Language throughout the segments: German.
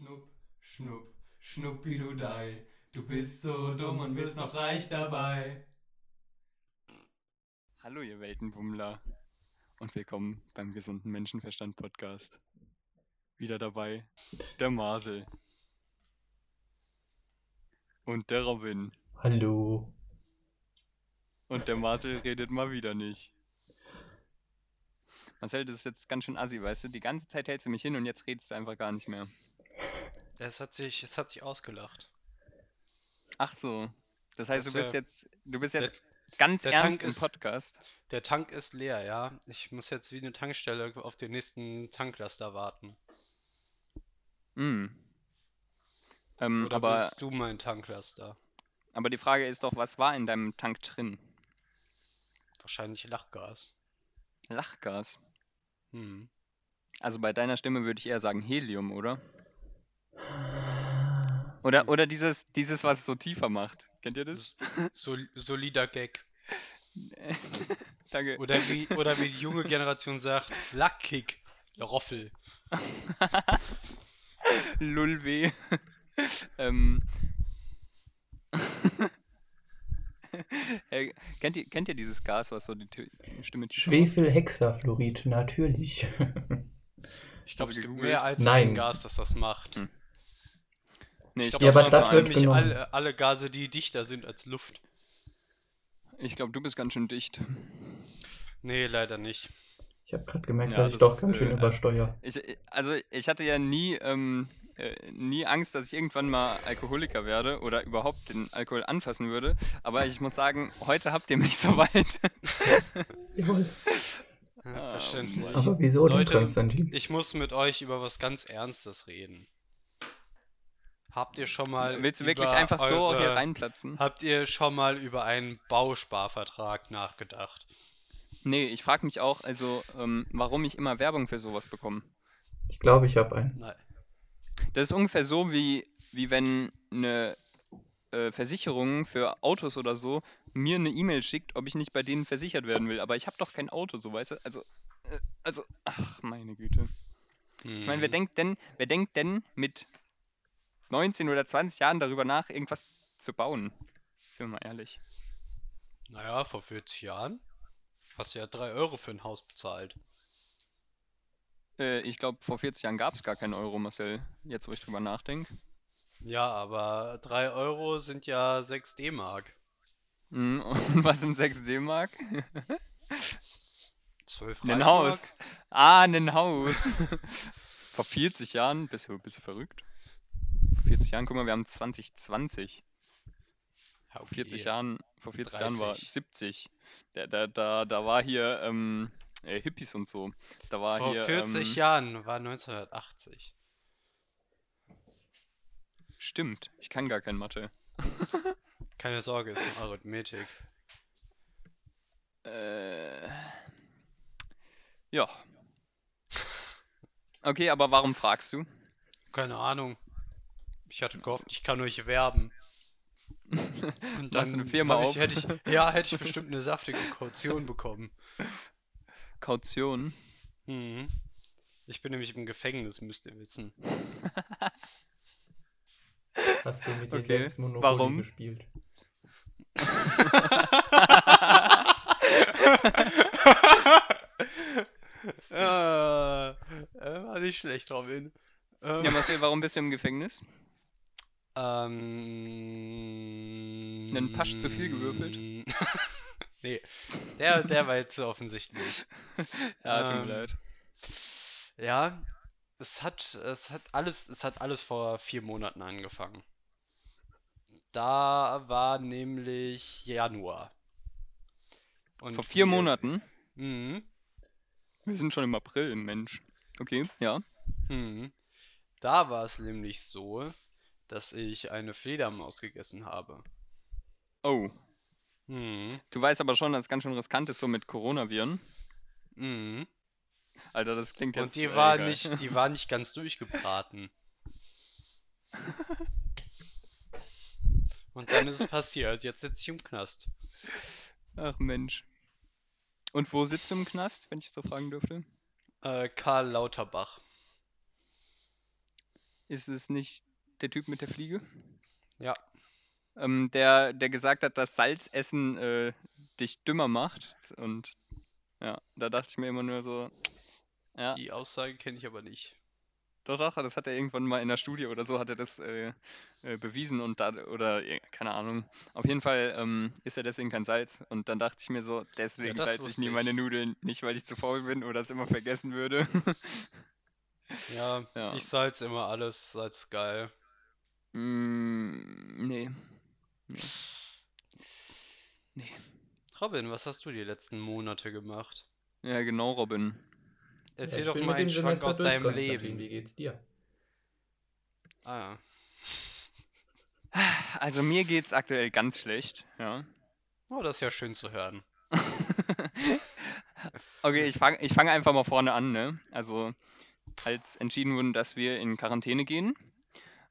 Schnupp, schnupp, schnuppidudei. Du bist so dumm und wirst noch reich dabei. Hallo, ihr Weltenbummler. Und willkommen beim Gesunden Menschenverstand Podcast. Wieder dabei der Marcel. Und der Robin. Hallo. Und der Marcel redet mal wieder nicht. Marcel, das ist jetzt ganz schön assi, weißt du? Die ganze Zeit hältst du mich hin und jetzt redest du einfach gar nicht mehr. Es hat sich, es hat sich ausgelacht. Ach so. Das heißt, Das du bist ja- jetzt, du bist der- jetzt ganz der ernst Tank im ist- Podcast. Der Tank ist leer, ja. Ich muss jetzt wie eine Tankstelle auf den nächsten Tanklaster warten. Mm. Ähm, Oder aber, bist du mein Tanklaster? aber die Frage ist doch, was war in deinem Tank drin? Wahrscheinlich Lachgas. Lachgas. Hm. Also bei deiner Stimme würde ich eher sagen Helium, oder? Oder, oder dieses, dieses, was es so tiefer macht. Kennt ihr das? Sol solider Gag. Danke. Oder wie, oder wie die junge Generation sagt, Lackkick. Roffel. Lulweh. ähm. Äh, kennt, ihr, kennt ihr dieses Gas, was so die Tü- Stimme? Schwefelhexafluorid, natürlich. Ich glaube, es gibt mehr als Nein. ein Gas, das das macht. Hm. Nee, Ich ich glaube, Ja, glaube, aber das wird ziemlich genommen. alle, alle Gase, die dichter sind als Luft. ich glaub, du bist ganz schön dicht. Nee, leider nicht. Ich habe gerade gemerkt, Ja, dass ich das, doch ganz schön äh, übersteuere. Ich, also ich hatte ja nie, ähm, äh, nie Angst, dass ich irgendwann mal Alkoholiker werde oder überhaupt den Alkohol anfassen würde. Aber ich muss sagen, heute habt ihr mich soweit. Jawohl. Ja, Ah, verständlich. Aber wieso denn, Leute, Konstantin? Ich muss mit euch über was ganz Ernstes reden. Habt ihr schon mal Willst du wirklich einfach so eure, hier reinplatzen? Habt ihr schon mal über einen Bausparvertrag nachgedacht? Nee, ich frage mich auch, also, ähm, warum ich immer Werbung für sowas bekomme. Ich glaube, ich habe einen. Nein. Das ist ungefähr so, wie, wie wenn eine äh, Versicherung für Autos oder so mir eine E-Mail schickt, ob ich nicht bei denen versichert werden will. Aber ich habe doch kein Auto, so weißt du? Also, äh, also, ach, meine Güte. Ich meine, wer Hm. denkt denn, wer denkt denn mit 19 oder 20 Jahren darüber nach, irgendwas zu bauen? Sind wir mal ehrlich. Naja, vor 40 Jahren hast du ja 3 Euro für ein Haus bezahlt. Äh, ich glaube, vor 40 Jahren gab es gar keinen Euro, Marcel. Jetzt, wo ich drüber nachdenke. Ja, aber 3 Euro sind ja 6 D-Mark. Mhm, und was sind 6 D-Mark? 12 Ein? Haus. Ah, ein Haus. Vor 40 Jahren, bist du, bist du verrückt? Vor 40 Jahren, guck mal, wir haben 2020. Ja, Vor 40 okay. Jahren, vor 40 Jahren war 30. 70. Da, da, da, da war hier ähm, äh, Hippies und so. Da war Vor hier. 40 ähm, Jahren war 1980. Stimmt, ich kann gar kein Mathe. Keine Sorge, ist nur Arithmetik. Äh, ja. Okay, aber warum fragst du? Keine Ahnung. Ich hatte gehofft, ich kann euch werben. Und du eine Firma ich, hätte ich, ja, hätte ich bestimmt eine saftige Kaution bekommen. Kaution. Mhm. Ich bin nämlich im Gefängnis, müsst ihr wissen. Hast du mit dir Okay, selbst Monopoly warum? gespielt? äh, äh, war nicht schlecht, Robin. Ähm, Ja, Marcel, warum bist du im Gefängnis? Ähm, Einen Pasch zu viel gewürfelt? nee, der, der war jetzt so offensichtlich. Ja, tut mir Ähm, leid. Ja, es hat, es hat alles, es hat alles vor vier Monaten angefangen. Da war nämlich Januar. Und Vor vier wir- Monaten? Mhm, Wir sind schon im April, Mensch. Okay, ja. mhm. Da war es nämlich so, dass ich eine Fledermaus gegessen habe. Oh, Mhm, du weißt aber schon, dass es ganz schön riskant ist, so mit Coronaviren. mhm. Alter, das klingt jetzt. Und die war egal. nicht, die war nicht ganz durchgebraten. Und dann ist es passiert. Jetzt sitze ich im Knast. Ach Mensch. Und wo sitzt du im Knast, wenn ich so fragen dürfte? Äh, Karl Lauterbach. Ist es nicht der Typ mit der Fliege? Ja. Ähm, der, der gesagt hat, dass Salzessen äh, dich dümmer macht. Und ja, da dachte ich mir immer nur so, ja, Die Aussage kenne ich aber nicht. doch, doch, das hat er irgendwann mal in der Studie oder so, hat er das äh, äh, bewiesen und da, oder keine Ahnung. Auf jeden Fall ähm, ist er deswegen kein Salz. Und dann dachte ich mir so, deswegen das salze ich nie ich. meine Nudeln. Nicht, weil ich zu faul bin oder es immer vergessen würde. Ja, Ja. ich salz immer alles, Salz geil. Mm, nee. Nee. Nee. Robin, was hast du die letzten Monate gemacht? Ja, genau, Robin. Erzähl ich doch mal einen Schwank aus durch, deinem. Leben. Wie geht's dir? Ah, ja. Also mir geht's aktuell ganz schlecht, ja. Oh, das ist ja schön zu hören. Okay, ich fange ich fang einfach mal vorne an, ne? Also, als entschieden wurde, dass wir in Quarantäne gehen,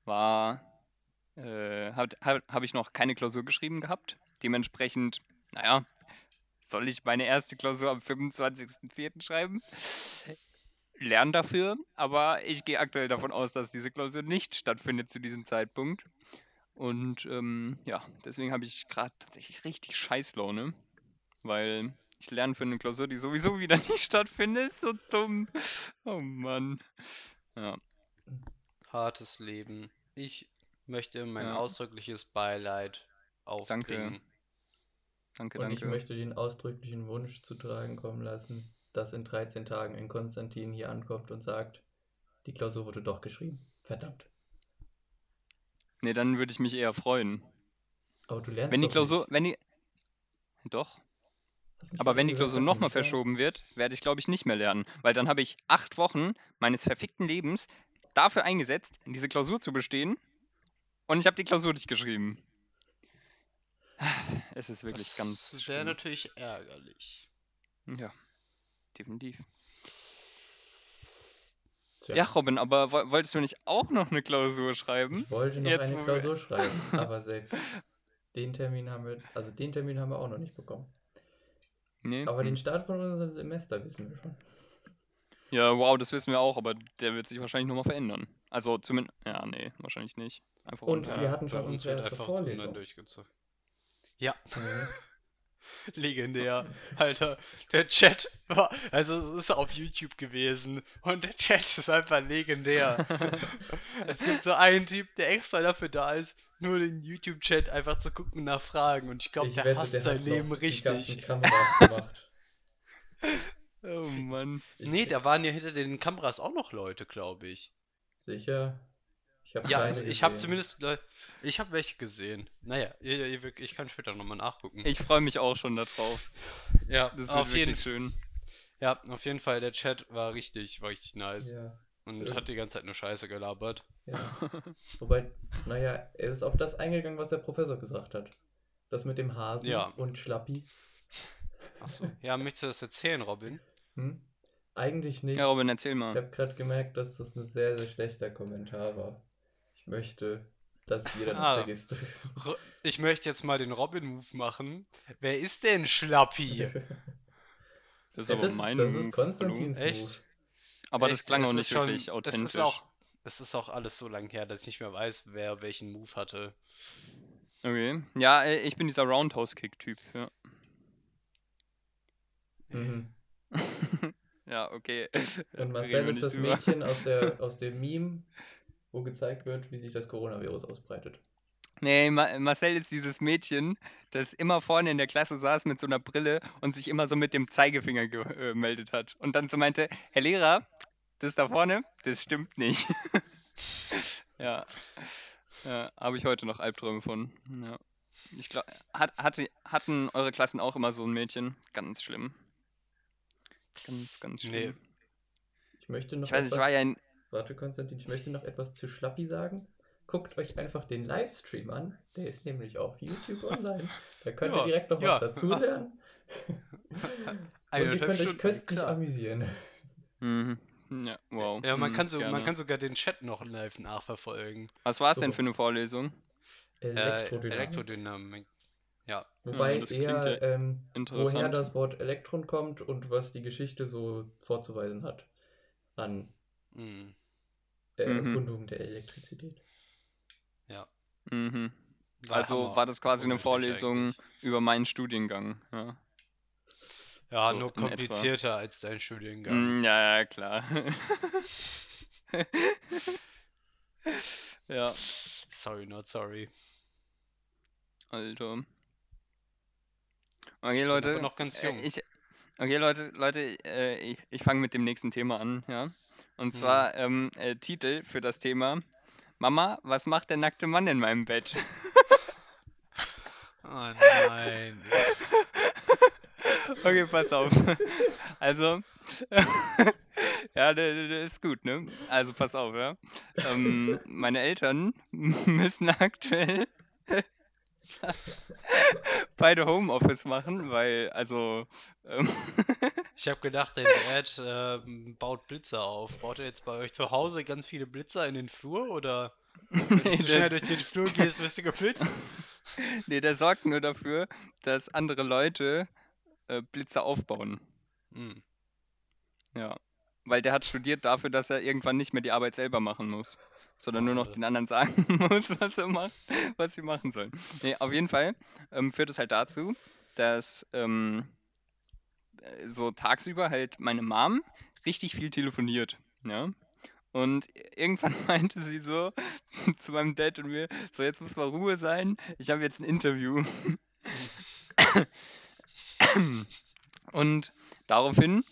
war, äh, habe hab, ich noch keine Klausur geschrieben gehabt. Dementsprechend, naja, soll ich meine erste Klausur am 25.04. schreiben? Lern dafür, aber ich gehe aktuell davon aus, dass diese Klausur nicht stattfindet zu diesem Zeitpunkt. Und ähm, ja, deswegen habe ich gerade tatsächlich richtig Scheißlaune, weil ich lerne für eine Klausur, die sowieso wieder nicht stattfindet. So dumm. Oh Mann. Ja, Hartes Leben. Ich möchte mein Ja. ausdrückliches Beileid aufbringen. danke, Und ich danke. möchte den ausdrücklichen Wunsch zu tragen kommen lassen, dass in 13 Tagen ein Konstantin hier ankommt und sagt, die Klausur wurde doch geschrieben. Verdammt. Nee, dann würde ich mich eher freuen. Aber du lernst Wenn die doch Klausur, nicht. wenn die. Doch, aber wenn die Klausur nochmal verschoben wird, werde ich, glaube ich, nicht mehr lernen. Weil dann habe ich acht Wochen meines verfickten Lebens dafür eingesetzt, diese Klausur zu bestehen. Und ich habe die Klausur nicht geschrieben. Es ist wirklich ganz Das wäre natürlich ärgerlich. Ja, definitiv. Tja, Ja, Robin, aber wo- wolltest du nicht auch noch eine Klausur schreiben? ich wollte noch Jetzt, eine wo wir- Klausur schreiben, aber selbst den Termin haben wir, also den Termin haben wir auch noch nicht bekommen. Nee. Aber den hm. Start von unserem Semester wissen wir schon. Ja, wow, das wissen wir auch, aber der wird sich wahrscheinlich nochmal verändern. Also zumindest. Ja, nee, wahrscheinlich nicht. Einfach Und runter. wir hatten schon uns unsere erste Vorlesung. durchgezogen. Ja, Mhm. legendär. Alter, der Chat war, also es ist auf YouTube gewesen und der Chat ist einfach legendär. es gibt so einen Typ, der extra dafür da ist, nur den YouTube-Chat einfach zu gucken nach Fragen und ich glaube, der wette, hasst der sein hat Leben richtig. Kameras gemacht. Oh Mann. Ich- Nee, da waren ja hinter den Kameras auch noch Leute, glaube ich. Sicher. Ich habe Ja, also ich habe zumindest, Leu- ich habe welche gesehen. Naja, ich kann später nochmal nachgucken. Ich freue mich auch schon darauf. ja, Das auf jeden, wirklich schön. ja, auf jeden Fall, der Chat war richtig, war richtig nice Ja, und Ja. hat die ganze Zeit nur Scheiße gelabert. ja. Wobei, naja, er ist auf das eingegangen, was der Professor gesagt hat. Das mit dem Hasen Ja. und Schlappi. Achso, ja, möchtest du das erzählen, Robin? Hm? Eigentlich nicht. Ja, Robin, erzähl Ich mal. habe gerade gemerkt, dass das ein sehr, sehr schlechter Kommentar war. Ich möchte, dass jeder das Ah. vergisst. Ich möchte jetzt mal den Robin-Move machen. Wer ist denn Schlappi? Das ist Ja, aber das, mein das Move, ist Konstantins Echt? Move. Aber das Echt? klang auch Es nicht schon- wirklich authentisch. Es ist auch, es ist auch alles so lang her, dass ich nicht mehr weiß, wer welchen Move hatte. Okay. Ja, äh, ich bin dieser Roundhouse-Kick-Typ. Ja. Mhm. ja, okay. Und Marcel ist das drüber. Mädchen aus, der, aus dem Meme, wo gezeigt wird, wie sich das Coronavirus ausbreitet. Nee, Ma Marcel ist dieses Mädchen, das immer vorne in der Klasse saß mit so einer Brille und sich immer so mit dem Zeigefinger ge- äh, gemeldet hat. Und dann so meinte, Herr Lehrer, das da vorne, das stimmt nicht. ja. Ja, habe ich heute noch Albträume von. Ja. Ich glaube, hat, hatte, hatten eure Klassen auch immer so ein Mädchen? Ganz schlimm. Ganz, ganz Nee. schlimm. Ich möchte noch Ich weiß, ich etwas, war ja in. Warte, Konstantin, ich möchte noch etwas zu Schlappi sagen. Guckt euch einfach den Livestream an. Der ist nämlich auf YouTube online. Da könnt ihr Ja, direkt noch ja. was dazulernen. Und ihr könnt euch köstlich klar. amüsieren. Mhm. Ja, wow. Ja, man Mhm, kann, so, man kann sogar den Chat noch live nachverfolgen. Was war es denn Super. für eine Vorlesung? Äh, Elektrodynamik. Ja. Wobei das klingt ja eher, ähm, woher interessant. das Wort Elektron kommt und was die Geschichte so vorzuweisen hat. An Hm. äh, Mhm. Konsum der Elektrizität. Mhm. War Also Hammer. war das quasi eine Vorlesung eigentlich. über meinen Studiengang. Ja, Ja, so nur in etwa. komplizierter als dein Studiengang. Mm, ja, ja klar. ja, Sorry, not sorry. Alter. Okay, Leute. aber noch ganz äh, jung. Ich, okay, Leute, Leute, äh, ich, ich fange mit dem nächsten Thema an, ja. Und zwar ähm, äh, Titel für das Thema. Mama, was macht der nackte Mann in meinem Bett? Oh nein. Okay, pass auf. Also, ja, der ist gut, ne? Also, pass auf, ja. Ähm, meine Eltern müssen aktuell beide Homeoffice machen, weil, also, ähm, Ich habe gedacht, dein Dad ähm, baut Blitzer auf. Baut er jetzt bei euch zu Hause ganz viele Blitzer in den Flur oder wenn du zu schnell der, durch den Flur gehst, wirst du geblitzt? nee, der sorgt nur dafür, dass andere Leute äh, Blitzer aufbauen. Hm. Ja. Weil der hat studiert dafür, dass er irgendwann nicht mehr die Arbeit selber machen muss, sondern nur noch Äh, den anderen sagen muss, was er macht, was sie machen sollen. Nee, auf jeden Fall ähm, führt es halt dazu, dass ähm, äh, so tagsüber halt meine Mom richtig viel telefoniert, ja. Und irgendwann meinte sie so zu meinem Dad und mir, so jetzt muss mal Ruhe sein, ich habe jetzt ein Interview. Und daraufhin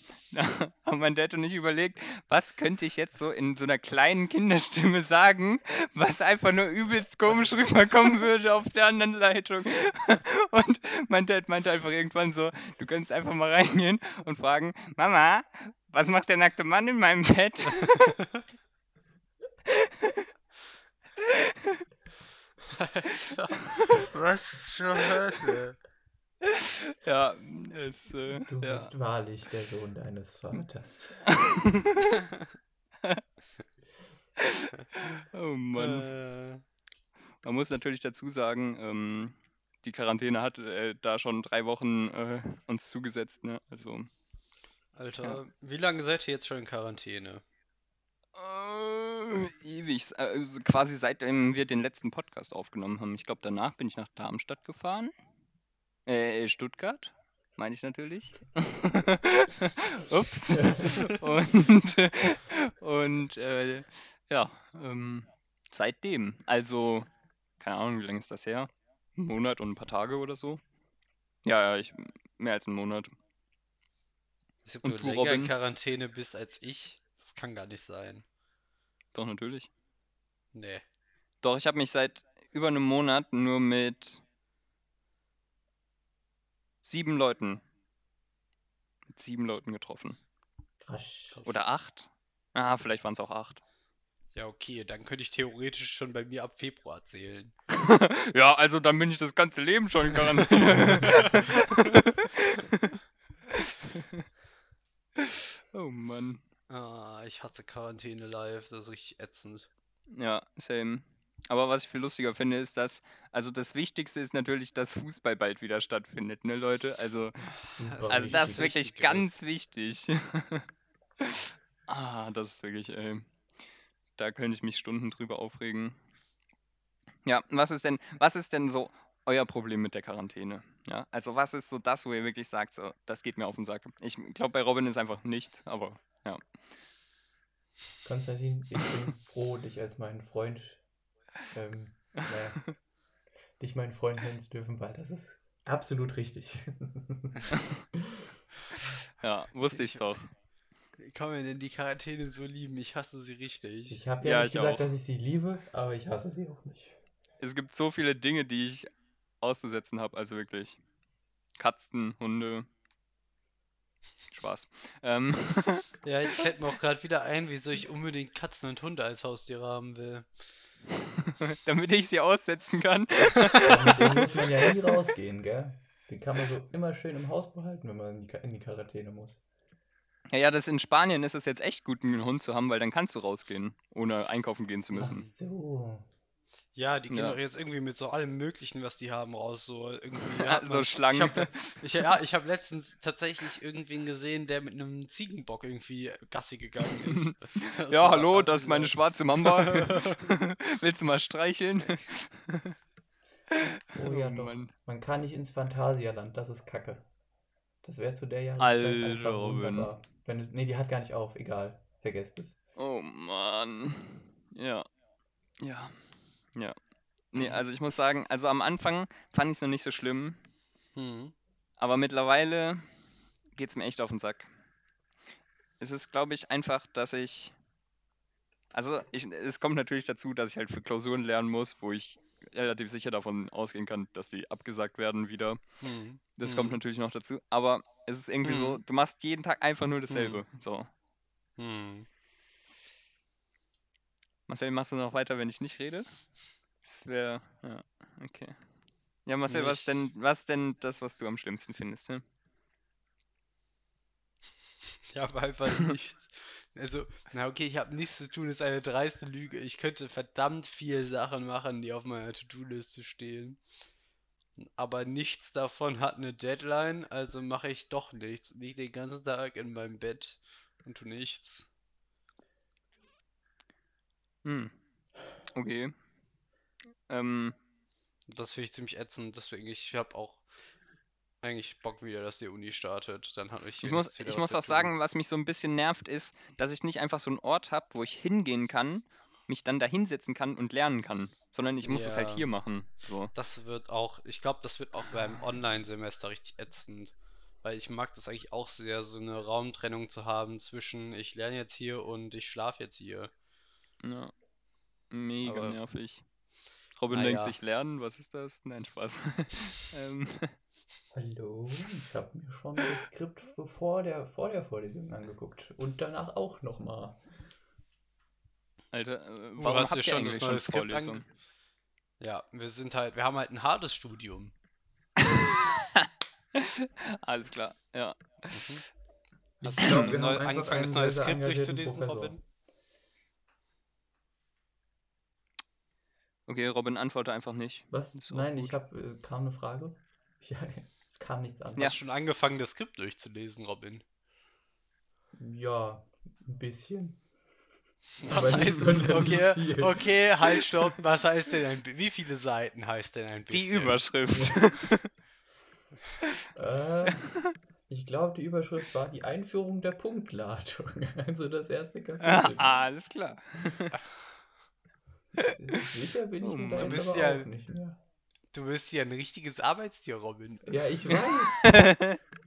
haben mein Dad und ich überlegt, was könnte ich jetzt so in so einer kleinen Kinderstimme sagen, was einfach nur übelst komisch rüberkommen würde auf der anderen Leitung. Und mein Dad meinte einfach irgendwann so, du könntest einfach mal reingehen und fragen, Mama, was macht der nackte Mann in meinem Bett? Was zur Hölle? Ja, es, äh, Du ja. bist wahrlich der Sohn deines Vaters. Oh Mann. Äh, Man muss natürlich dazu sagen, ähm, die Quarantäne hat äh, da schon drei Wochen äh, uns zugesetzt, ne? Also Alter, wie lange seid ihr jetzt schon in Quarantäne? äh, ewig. Also quasi seitdem wir den letzten Podcast aufgenommen haben. Ich glaube, danach bin ich nach Darmstadt gefahren. Äh, Stuttgart, meine ich natürlich. Ups. Und, äh, und äh, ja, ähm, seitdem. Also, keine Ahnung, wie lange ist das her? Ein Monat und ein paar Tage oder so? Ja, ja, ich, mehr als einen Monat. Ob Und du länger in Robin? Quarantäne bist als ich? Das kann gar nicht sein. Doch, natürlich. Nee. Doch, ich habe mich seit über einem Monat nur mit sieben Leuten, mit sieben Leuten getroffen. Krass. Oder acht? Ah, vielleicht waren es auch acht. Ja, okay, dann könnte ich theoretisch schon bei mir ab Februar zählen. ja, also dann bin ich das ganze Leben schon in Quarantäne. oh Mann. Ah, ich hasse Quarantäne live, das ist richtig ätzend. Ja, same. Aber was ich viel lustiger finde, ist, dass, also das Wichtigste ist natürlich, dass Fußball bald wieder stattfindet, ne, Leute? Also, Super also das ist wichtig. wirklich Wichtigeres. ganz wichtig. ah, das ist wirklich, ey. Da könnte ich mich Stunden drüber aufregen. Ja, was ist denn, was ist denn so euer Problem mit der Quarantäne? Ja, also was ist so das, wo ihr wirklich sagt, so, das geht mir auf den Sack? Ich glaube, bei Robin ist einfach nichts, aber ja. Konstantin, ich bin froh, dich als meinen Freund, ähm, naja, dich meinen Freund nennen zu dürfen, weil das ist absolut richtig. Ja, wusste ich doch. Wie kann man denn die Quarantäne so lieben? Ich hasse sie richtig. Ich habe ja, Ja, nicht ich gesagt, auch. dass ich sie liebe, aber ich hasse sie auch nicht. Es gibt so viele Dinge, die ich auszusetzen habe, also wirklich. Katzen, Hunde. Spaß. Ähm, Ja, jetzt fällt mir auch gerade wieder ein, wieso ich unbedingt Katzen und Hunde als Haustiere haben will. damit ich sie aussetzen kann. Mit dem muss man ja nie rausgehen, gell? Den kann man so immer schön im Haus behalten, wenn man in die, Ka- in die Quarantäne muss. Ja, ja, das in Spanien ist es jetzt echt gut, einen Hund zu haben, weil dann kannst du rausgehen, ohne einkaufen gehen zu Ach müssen. so. Ja, die gehen Ja. doch jetzt irgendwie mit so allem Möglichen, was die haben, raus. So irgendwie. Ja, so Schlangen. Ich hab, ich, ja, ich habe letztens tatsächlich irgendwen gesehen, der mit einem Ziegenbock irgendwie Gassi gegangen ist. Das Ja, hallo, das ist meine schwarze Mamba. Willst du mal streicheln? Oh ja, Oh. Mann. Man kann nicht ins Phantasialand, das ist kacke. Das wäre zu der Jahreszeit Alter, einfach Robin. wunderbar. Wenn es, nee, die hat gar nicht auf, egal. Vergesst es. Oh Mann. Ja. Ja. Ja. Nee, also ich muss sagen, also am Anfang fand ich es noch nicht so schlimm, Hm. aber mittlerweile geht es mir echt auf den Sack. Es ist, glaube ich, einfach, dass ich. Also, ich, es kommt natürlich dazu, dass ich halt für Klausuren lernen muss, wo ich relativ sicher davon ausgehen kann, dass die abgesagt werden wieder. Hm. Das hm. kommt natürlich noch dazu. Aber es ist irgendwie so, du machst jeden Tag einfach nur dasselbe. So. Hm. Marcel, machst du noch weiter, wenn ich nicht rede? Das wäre. Ja, okay. Ja, Marcel, was Nicht. denn, was denn das, was du am schlimmsten findest? Ne? Ich habe einfach nichts. Also, na okay, ich habe nichts zu tun, ist eine dreiste Lüge. Ich könnte verdammt viele Sachen machen, die auf meiner To-Do-Liste stehen. Aber nichts davon hat eine Deadline, also mache ich doch nichts. Liege den ganzen Tag in meinem Bett und tu nichts. Hm. Okay. Ähm, Das finde ich ziemlich ätzend, deswegen ich habe auch eigentlich Bock wieder, dass die Uni startet. Dann habe ich ich muss, ich muss auch sagen, was mich so ein bisschen nervt, ist, dass ich nicht einfach so einen Ort habe, wo ich hingehen kann, mich dann da hinsetzen kann und lernen kann, sondern ich muss es halt Ja. hier machen. So. Das wird auch, ich glaube, das wird auch beim Online-Semester richtig ätzend. Weil ich mag das eigentlich auch sehr, so eine Raumtrennung zu haben zwischen ich lerne jetzt hier und ich schlafe jetzt hier. Ja. Mega Aber- nervig. Robin Ah, denkt ja. sich, lernen, was ist das? Nein, Spaß. ähm, Hallo, ich habe mir schon das Skript vor der, vor der Vorlesung angeguckt. Und danach auch nochmal. Alter, äh, Du warum hast ihr schon das schon neue Skript Vorlesung? ange... Ja, wir sind halt, wir haben halt ein hartes Studium. Alles klar, ja. Mhm. Ich Hast du glaub, schon wir neu, angefangen, das neue Skript durchzulesen, Professor. Robin? Okay, Robin, antworte einfach nicht. Was? Nein, gut. ich habe, äh, kam eine Frage. Ja, es kam nichts an. Ja. Hast du schon angefangen, das Skript durchzulesen, Robin? Ja, ein bisschen. Was Aber nicht heißt, sonderlich okay, okay, halt, stopp. Was heißt denn ein, wie viele Seiten heißt denn ein Die bisschen? Überschrift. Äh, ich glaube, die Überschrift war die Einführung der Punktladung. Also das erste Kapitel. Alles klar. Sicher bin ich Oh mir Mann. da Du bist aber ja- auch nicht mehr. Du bist ja ein richtiges Arbeitstier, Robin. Ja, ich weiß.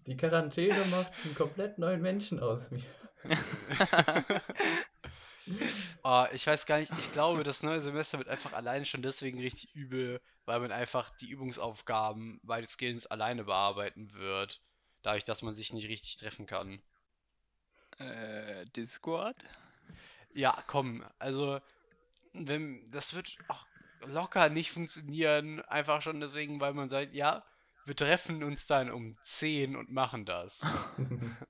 Die Quarantäne macht einen komplett neuen Menschen aus mir. Ah, ich weiß gar nicht, ich glaube, das neue Semester wird einfach alleine schon deswegen richtig übel, weil man einfach die Übungsaufgaben weitestgehend alleine bearbeiten wird. Dadurch, dass man sich nicht richtig treffen kann. äh, Discord? Ja, komm, also, wenn, das wird auch locker nicht funktionieren, einfach schon deswegen, weil man sagt, ja, wir treffen uns dann um 10 und machen das.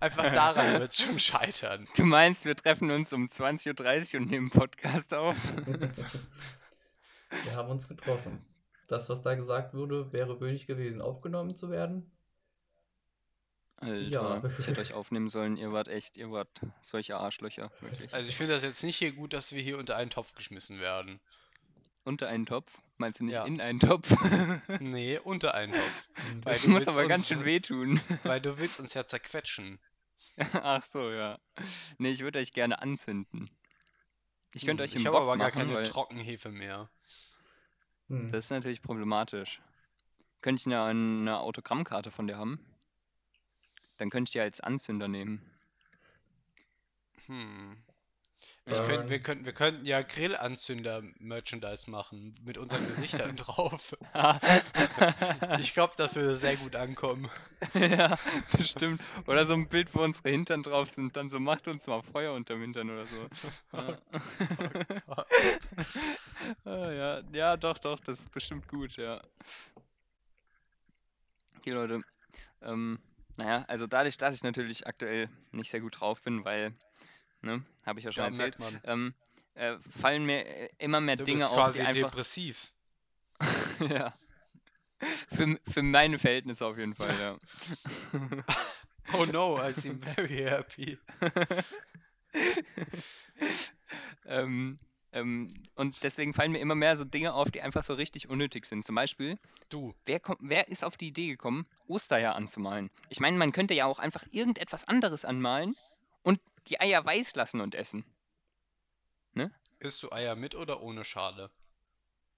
Einfach daran wird es schon scheitern. Du meinst, wir treffen uns um 20.30 Uhr und nehmen Podcast auf? Wir haben uns getroffen. Das, was da gesagt wurde, wäre würdig gewesen, aufgenommen zu werden. Alter, Ja. ich hätte euch aufnehmen sollen, ihr wart echt, ihr wart solche Arschlöcher, wirklich. Also ich finde das jetzt nicht hier gut, dass wir hier unter einen Topf geschmissen werden. Unter einen Topf? Meinst du nicht Ja. in einen Topf? Nee, unter einen Topf. Weil Das du muss willst aber ganz uns- schön wehtun. Weil du willst uns ja zerquetschen. Ach so, ja. Nee, ich würde euch gerne anzünden. Ich könnte Hm, euch im Ich habe Bock aber gar keine weil Trockenhefe mehr. Hm. das ist natürlich problematisch. Könnte ich eine, eine Autogrammkarte von dir haben? Dann könnte ich die als Anzünder nehmen. Hm. Ich könnt, Ähm. wir, könnten, wir könnten ja Grillanzünder-Merchandise machen. Mit unseren Gesichtern drauf. Ich glaube, das würde sehr gut ankommen. ja, bestimmt. Oder so ein Bild, wo unsere Hintern drauf sind, dann so macht uns mal Feuer unterm Hintern oder so. Ja. ah, ja, ja, doch, doch, das ist bestimmt gut, ja. Okay, Leute. Ähm, naja, also dadurch, dass ich natürlich aktuell nicht sehr gut drauf bin, weil, ne, habe ich ja schon Ja, erzählt, ähm, äh, fallen mir äh, immer mehr Du Dinge bist auf, quasi die einfach. depressiv. ja. Für, für meine Verhältnisse auf jeden Fall, ja. Oh no, I seem very happy. ähm, ähm, und deswegen fallen mir immer mehr so Dinge auf, die einfach so richtig unnötig sind. Zum Beispiel, Du, wer, kommt, wer ist auf die Idee gekommen, Ostereier anzumalen? Ich meine, man könnte ja auch einfach irgendetwas anderes anmalen und die Eier weiß lassen und essen. isst du Eier mit oder ohne Schale?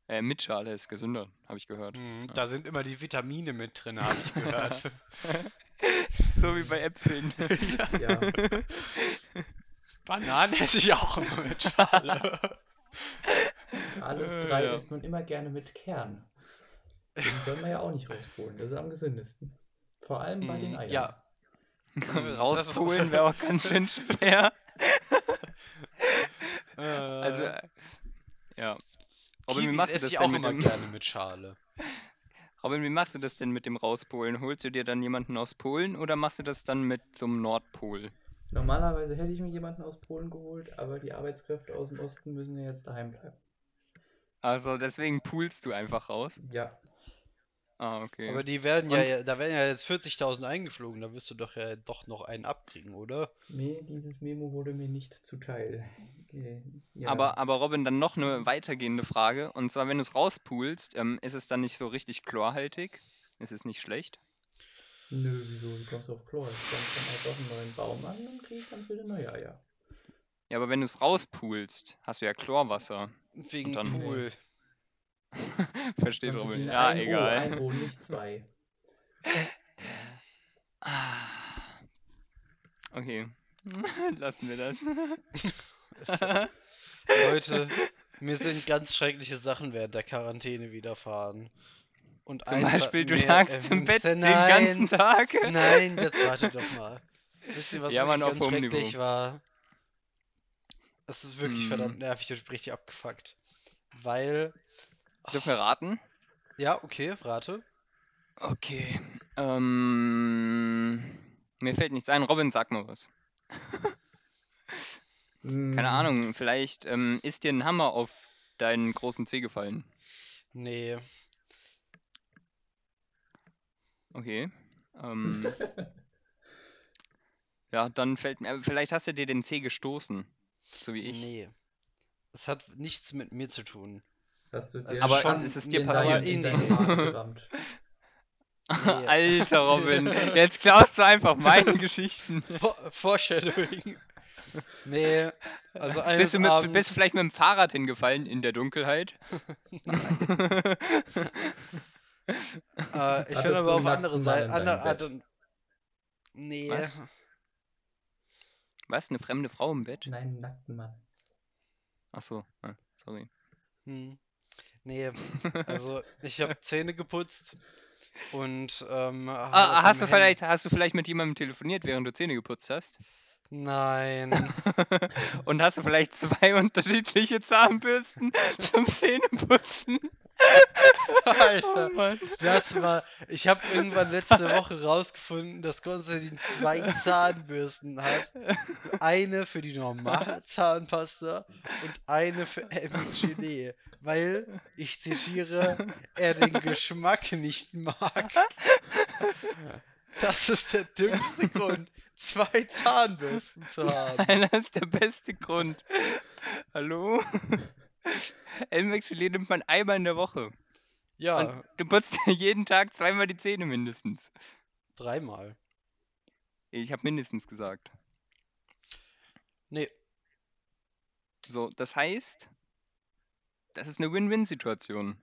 Äh, mit Schale ist gesünder, habe ich gehört. Hm, Da sind immer die Vitamine mit drin, habe ich gehört. so wie bei Äpfeln. Ja. Bananen esse ich auch immer mit Schale. Alles Äh, drei ja. isst man immer gerne mit Kern. Den soll man ja auch nicht rausholen. Das ist am gesündesten. Vor allem bei den Hm, Eiern. Ja, Rauspolen wäre auch ganz schön schwer. äh, Also, äh, ja. Robin, wie machst du das denn mit dem... gerne mit Schale. Robin, wie machst du das denn mit dem Rauspolen? Holst du dir dann jemanden aus Polen oder machst du das dann mit so einem Nordpol? Normalerweise hätte ich mir jemanden aus Polen geholt, aber die Arbeitskräfte aus dem Osten müssen ja jetzt daheim bleiben. Also deswegen poolst du einfach raus. Ja. Ah, okay. Aber die werden ja, ja, da werden ja jetzt 40.000 eingeflogen, da wirst du doch ja doch noch einen abkriegen, oder? Nee, dieses Memo wurde mir nicht zuteil. Okay, Ja. Aber, aber Robin, dann noch eine weitergehende Frage. Und zwar, wenn du es rauspoolst, ähm, ist es dann nicht so richtig chlorhaltig? Ist es nicht schlecht? Nö, wieso? Du kommst auf Chlor. Ich pflanze dann einfach einen neuen Baum an und krieg dann wieder neue Eier. Ja, aber wenn du es rauspoolst, hast du ja Chlorwasser. Wegen dann- Pool. Versteht Robin. Ja, ein egal. O, ein O, nicht zwei. Ah. Okay. Lassen wir das. Leute, mir sind ganz schreckliche Sachen während der Quarantäne widerfahren. Und Zum Beispiel, du lagst im Bett Nein, den ganzen Tag. Nein, jetzt warte doch mal. Wisst ihr, was Ja, wirklich ganz schrecklich Niveau. war? Das ist wirklich Hm. verdammt nervig, ich richtig abgefuckt. Weil. Dürfen wir raten? Ja, okay, rate. Okay. Ähm, mir fällt nichts ein. Robin, sag mal was. Hm, Keine Ahnung, vielleicht ähm, ist dir ein Hammer auf deinen großen Zeh gefallen. Nee. Okay. Ähm, ja, dann fällt mir. Vielleicht hast du dir den Zeh gestoßen. So wie ich. Nee. Das hat nichts mit mir zu tun. Hast du dir Also Aber schon ist es in dir passiert? In dein gerammt. Nee. Alter Robin, jetzt klaust du einfach meine Geschichten. For Foreshadowing. Nee, also eines Bist du, mit, Abends, bist du vielleicht mit dem Fahrrad hingefallen in der Dunkelheit? äh, ich bin aber auf andere Seite, andere Art und... Nee, Was? Was? Eine fremde Frau im Bett? Nein, einen nackten Mann. Achso, ah, sorry. hm. nee, also ich habe Zähne geputzt und ähm, Ah, hast du Handy- vielleicht, hast du vielleicht mit jemandem telefoniert, während du Zähne geputzt hast? Nein, Und hast du vielleicht zwei unterschiedliche Zahnbürsten zum Zähneputzen? Alter, Oh das war... Ich habe irgendwann letzte Woche rausgefunden, dass Konstantin zwei Zahnbürsten hat. Eine für die normale Zahnpasta und eine für Emmys Gelee. Weil, ich zitiere, er den Geschmack nicht mag. Das ist der dümmste Grund, zwei Zahnbürsten zu haben. Das ist der beste Grund. Hallo? Elmex Gelee nimmt man einmal in der Woche. Ja, Und du putzt dir jeden Tag zweimal die Zähne mindestens. dreimal. Ich habe mindestens gesagt. Nee, So, das heißt, das ist eine Win-Win-Situation.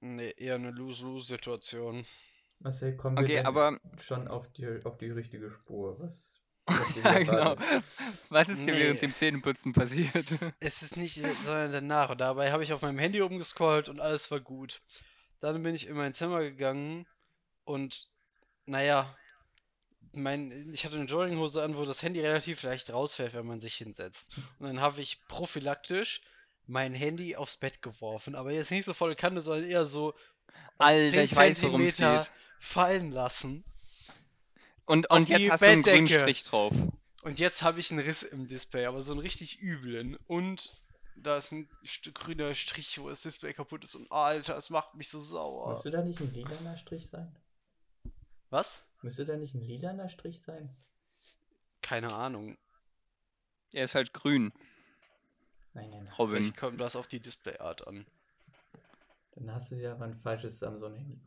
nee, eher eine Lose-Lose-Situation. Marcel, kommen wir Okay, denn aber schon auf die, auf die richtige Spur? Was, ja, genau. Was ist dir Nee. während dem Zähneputzen passiert? Es ist nicht, äh, sondern danach. Und dabei habe ich auf meinem Handy rumgescrollt und alles war gut. Dann bin ich in mein Zimmer gegangen und, naja, mein, ich hatte eine Jogginghose an, wo das Handy relativ leicht rausfällt, wenn man sich hinsetzt. Und dann habe ich prophylaktisch mein Handy aufs Bett geworfen. Aber jetzt nicht so volle Kanne, sondern eher so Alter, 10 ich weiß, worum es geht. fallen lassen. Und, und jetzt die hast du einen grünen Bettdecke. Strich drauf. Und jetzt habe ich einen Riss im Display, aber so einen richtig üblen. Und da ist ein st- grüner Strich, wo das Display kaputt ist und Alter, es macht mich so sauer. Müsste da nicht ein lilaner Strich sein? Was? Müsste da nicht ein lilaner Strich sein? Keine Ahnung. Er ist halt grün, Nein, nein, nein. Robin. Vielleicht kommt das auf die Displayart an. Dann hast du dir aber ein falsches Samsung-Handy.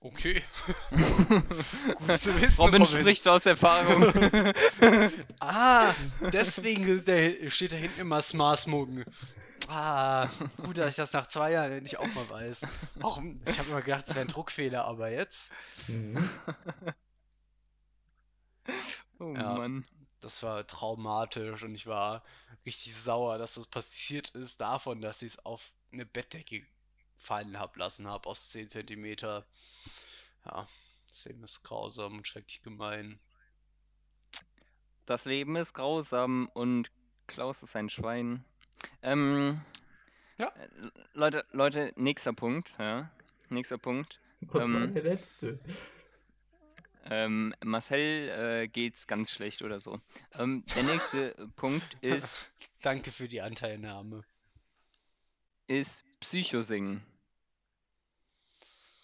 Okay. Gut zu wissen, Robin spricht aus Erfahrung. Ah, deswegen der, steht da hinten immer Smarsmuggen. Ah, gut, dass ich das nach zwei Jahren endlich auch mal weiß. Warum? Ich habe immer gedacht, es wäre ein Druckfehler, aber jetzt? Mhm. oh Ja. Mann. Das war traumatisch und ich war richtig sauer, dass das passiert ist, davon, dass ich es auf eine Bettdecke fallen hab lassen habe aus 10 Zentimeter. Ja, das Leben ist grausam und schrecklich gemein. Das Leben ist grausam und Klaus ist ein Schwein. Ähm, Ja. äh, Leute, Leute, nächster Punkt, ja. Nächster Punkt. Was war Ähm, der letzte? Ähm, Marcel äh, geht's ganz schlecht oder so. Ähm, der nächste Punkt ist, Danke für die Anteilnahme. ist Psychosingen.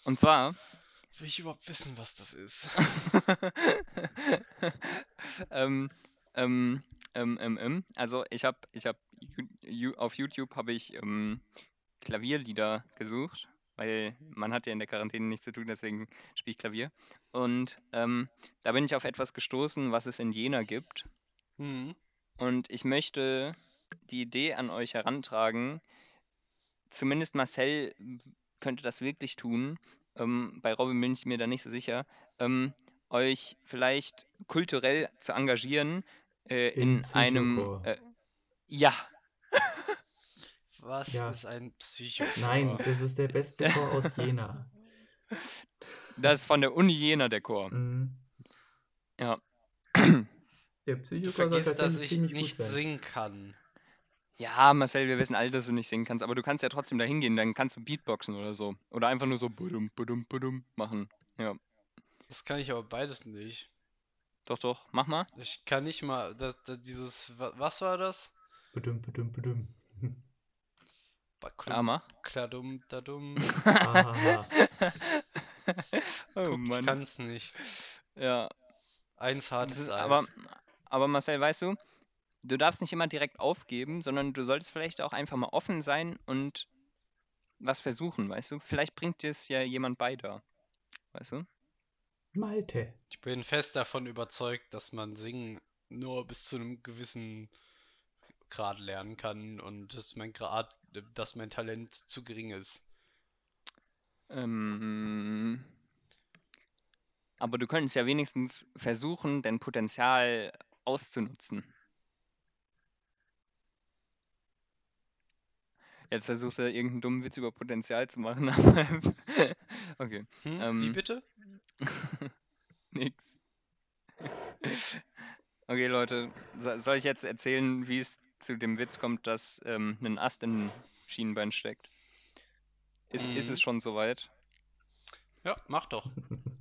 Und zwar, Will ich überhaupt wissen, was das ist? ähm, ähm, ähm, ähm, ähm, also ich habe ich hab Ju- auf YouTube habe ich ähm, Klavierlieder gesucht, weil man hat ja in der Quarantäne nichts zu tun, deswegen spiele ich Klavier. Und da bin ich auf etwas gestoßen, was es in Jena gibt. Hm. Und ich möchte die Idee an euch herantragen, zumindest Marcel könnte das wirklich tun, ähm, bei Robin bin ich mir da nicht so sicher, ähm, euch vielleicht kulturell zu engagieren äh, Im in einem... Psychochor. Äh, ja, Was Ja. ist ein Psycho? Nein, das ist der beste Chor aus Jena. das ist von der Uni Jena der Chor. Mhm. Ja. Der Psychochor soll vergisst, dass tatsächlich ich ziemlich nicht singen kann. Ja, Marcel, wir wissen alle, dass du nicht singen kannst, aber du kannst ja trotzdem da hingehen, dann kannst du Beatboxen oder so. Oder einfach nur so budum, budum, budum machen. Ja, Das kann ich aber beides nicht. doch, doch, mach mal. Ich kann nicht mal, das, das, dieses, wa- was war das? Badum, badum, badum. Ba- Ja, klum- mach. Kladum, dadum. Ah, oh Guck, ich Mann. kann's nicht. Ja, Eins hartes ist, aber, aber Marcel, weißt du, du darfst nicht immer direkt aufgeben, sondern du solltest vielleicht auch einfach mal offen sein und was versuchen, weißt du? Vielleicht bringt dir es ja jemand bei da. Weißt du? Malte. Ich bin fest davon überzeugt, dass man singen nur bis zu einem gewissen Grad lernen kann und dass mein Grad, dass mein Talent zu gering ist. Ähm, aber du könntest ja wenigstens versuchen, dein Potenzial auszunutzen. Jetzt versucht er irgendeinen dummen Witz über Potenzial zu machen, okay, Hm? Wie Ähm, bitte? nix. Okay, Leute, so- soll ich jetzt erzählen, wie es zu dem Witz kommt, dass ähm, ein Ast im Schienenbein steckt? Ist, ist Mhm. es schon soweit? Ja, mach doch.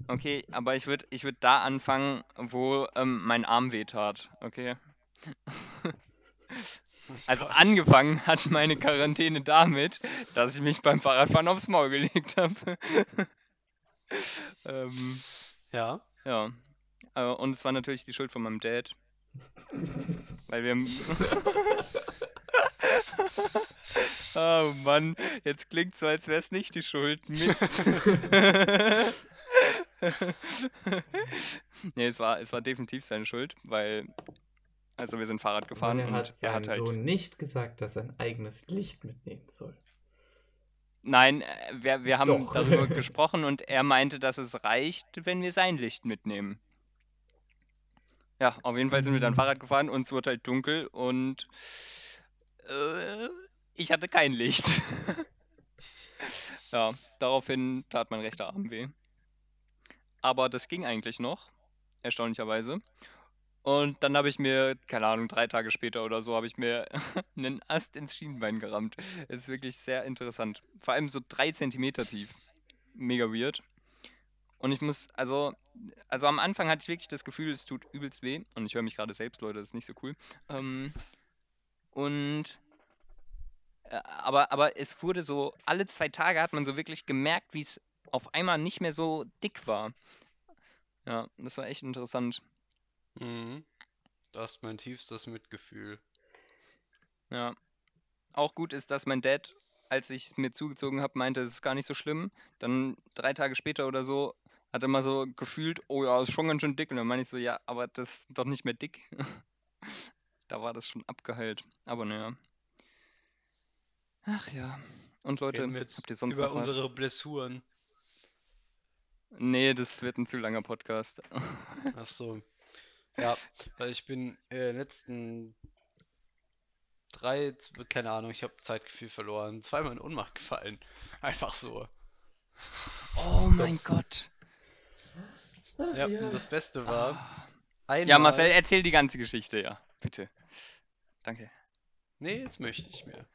Okay, aber ich würde ich würd da anfangen, wo ähm, mein Arm wehtat, okay? Also angefangen hat meine Quarantäne damit, dass ich mich beim Fahrradfahren aufs Maul gelegt habe. ähm, Ja. ja. Äh, und es war natürlich die Schuld von meinem Dad. Weil wir. oh Mann, jetzt klingt so, als wäre es nicht die Schuld. Mist. nee, es war, es war definitiv seine Schuld, weil. Also wir sind Fahrrad gefahren Und er und hat er hat halt. Sohn nicht gesagt, dass er ein eigenes Licht mitnehmen soll. Nein, äh, wir, wir haben Doch. darüber gesprochen und er meinte, dass es reicht, wenn wir sein Licht mitnehmen. Ja, auf jeden Fall sind wir dann Mhm. Fahrrad gefahren und es wurde halt dunkel und äh, ich hatte kein Licht. ja, daraufhin tat mein rechter Arm weh. Aber das ging eigentlich noch, erstaunlicherweise. Und dann habe ich mir, keine Ahnung, drei Tage später oder so, habe ich mir einen Ast ins Schienbein gerammt. Ist wirklich sehr interessant. Vor allem so drei Zentimeter tief. Mega weird. Und ich muss, also, also am Anfang hatte ich wirklich das Gefühl, es tut übelst weh. Und ich höre mich gerade selbst, Leute, das ist nicht so cool. Ähm, Und äh, aber, aber es wurde so, alle zwei Tage hat man so wirklich gemerkt, wie es auf einmal nicht mehr so dick war. Ja, das war echt interessant. Mhm. Das ist mein tiefstes Mitgefühl. Ja. Auch gut ist, dass mein Dad, als ich es mir zugezogen habe, meinte, es ist gar nicht so schlimm. Dann drei Tage später oder so hat er mal so gefühlt, oh ja, ist schon ganz schön dick. Und dann meine ich so, ja, aber das ist doch nicht mehr dick. Da war das schon abgeheilt. Aber naja. Ach ja. Und Leute, habt ihr sonst über noch was? unsere Blessuren. Nee, das wird ein zu langer Podcast. Ach so. Ja, weil ich bin äh, letzten drei, keine Ahnung, ich habe Zeitgefühl verloren, zweimal in Ohnmacht gefallen. Einfach so. Oh mein Gott. Ach, Ja, und das Beste war, Ja, einmal, Marcel, erzähl die ganze Geschichte, ja. Bitte. Danke. nee, jetzt möchte ich mehr.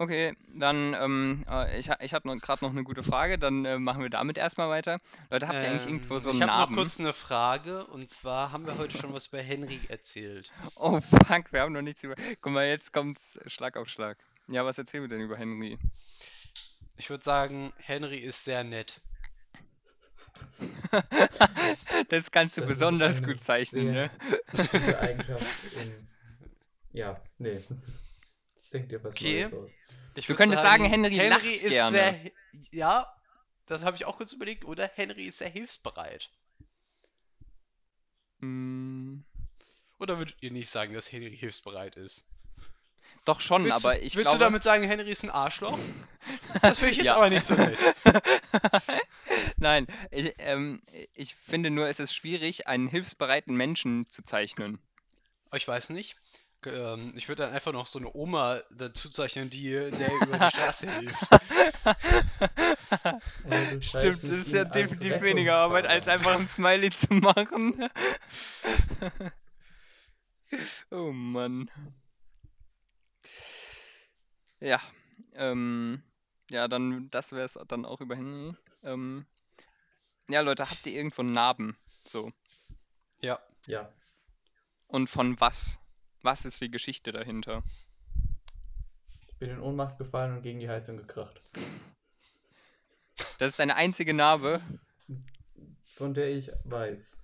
Okay, dann, ähm, äh, ich, ha- ich habe gerade noch eine gute Frage, dann äh, machen wir damit erstmal weiter. Leute, habt ihr eigentlich irgendwo Ähm, so ich einen habe noch kurz eine Frage, und zwar haben wir heute schon was über Henry erzählt. Oh fuck, wir haben noch nichts über. Guck mal, jetzt kommt's Schlag auf Schlag. Ja, was erzählen wir denn über Henry? Ich würde sagen, Henry ist sehr nett. das kannst du Das ist besonders eine gut zeichnen, sehr- ne? Gute Eigenschaft in. Ja, nee. Denk dir was Okay. Neues aus. Ich Du würd könntest sagen, Henry lacht ist gerne. sehr, ja, das habe ich auch kurz überlegt, oder Henry ist sehr hilfsbereit. Mm, Oder würdet ihr nicht sagen, dass Henry hilfsbereit ist? doch schon, Willst, aber ich willst glaube. du damit sagen, Henry ist ein Arschloch? Das finde ich jetzt Ja. aber nicht so nett. Nein, ich, ähm, ich finde nur, es ist schwierig, einen hilfsbereiten Menschen zu zeichnen. Ich weiß nicht. Ähm, ich würde dann einfach noch so eine Oma dazu zeichnen, die der über die Straße hilft. Du Stimmt, das ist ja definitiv weniger Arbeit, als einfach ein Smiley zu machen. oh Mann. Ja, ähm, ja, dann, das wäre es dann auch über. Ähm, ja, Leute, habt ihr irgendwo Narben? So. Ja. Ja, Und von was? Was ist die Geschichte dahinter? ich bin in Ohnmacht gefallen und gegen die Heizung gekracht. Das ist deine einzige Narbe. Von der ich weiß.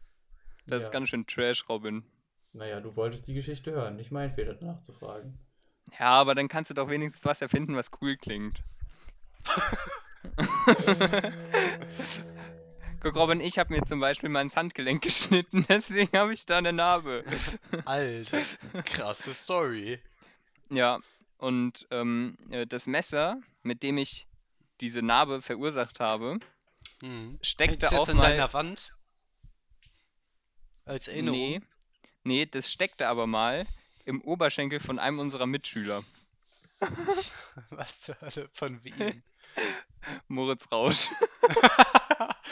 Das ja. ist ganz schön Trash, Robin. Naja, du wolltest die Geschichte hören, nicht mein Fehler nachzufragen. Ja, aber dann kannst du doch wenigstens was erfinden, was cool klingt. Guck, Robin, ich habe mir zum Beispiel mal ins Handgelenk geschnitten, deswegen habe ich da eine Narbe. Alter, krasse Story. Ja, und ähm, äh, das Messer, mit dem ich diese Narbe verursacht habe. Hängt steckte das auch an mal. deiner Wand? Als Erinnerung? Nee, nee, das steckte aber mal im Oberschenkel von einem unserer Mitschüler, Was zur Hölle? Von wem? Moritz Rausch.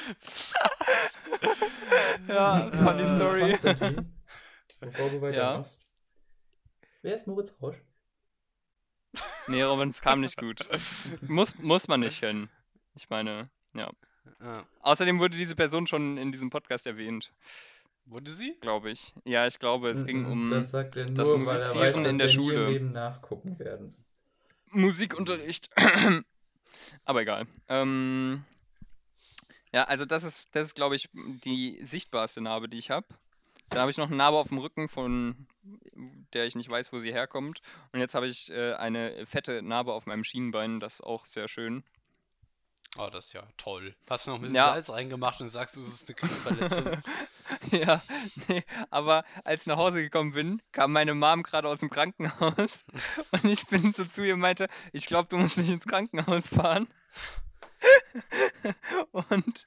Ja, funny Äh, story. Bevor du weitermachst. Wer ist Moritz Rausch? Nee, Robin, es kam nicht gut. Muss, muss man nicht kennen. Ich meine, ja. Ah, Außerdem wurde diese Person schon in diesem Podcast erwähnt, wurde sie? glaube ich. Ja, ich glaube, es ging um Das sagt er das nur, weil er weiß, Musizieren dass in der Schule. Leben nachgucken werden. Musikunterricht. Aber egal. Ähm, ja, also das ist, das ist, glaube ich, die sichtbarste Narbe, die ich habe. Dann habe ich noch eine Narbe auf dem Rücken, von der ich nicht weiß, wo sie herkommt. Und jetzt habe ich äh, eine fette Narbe auf meinem Schienbein, das ist auch sehr schön. Oh, das ist ja toll. Hast du noch ein bisschen Ja. Salz reingemacht und sagst, es ist eine Kriegsverletzung? Ja, nee, aber als ich nach Hause gekommen bin, kam meine Mom gerade aus dem Krankenhaus und ich bin so zu ihr und meinte, ich glaube, du musst mich ins Krankenhaus fahren. Und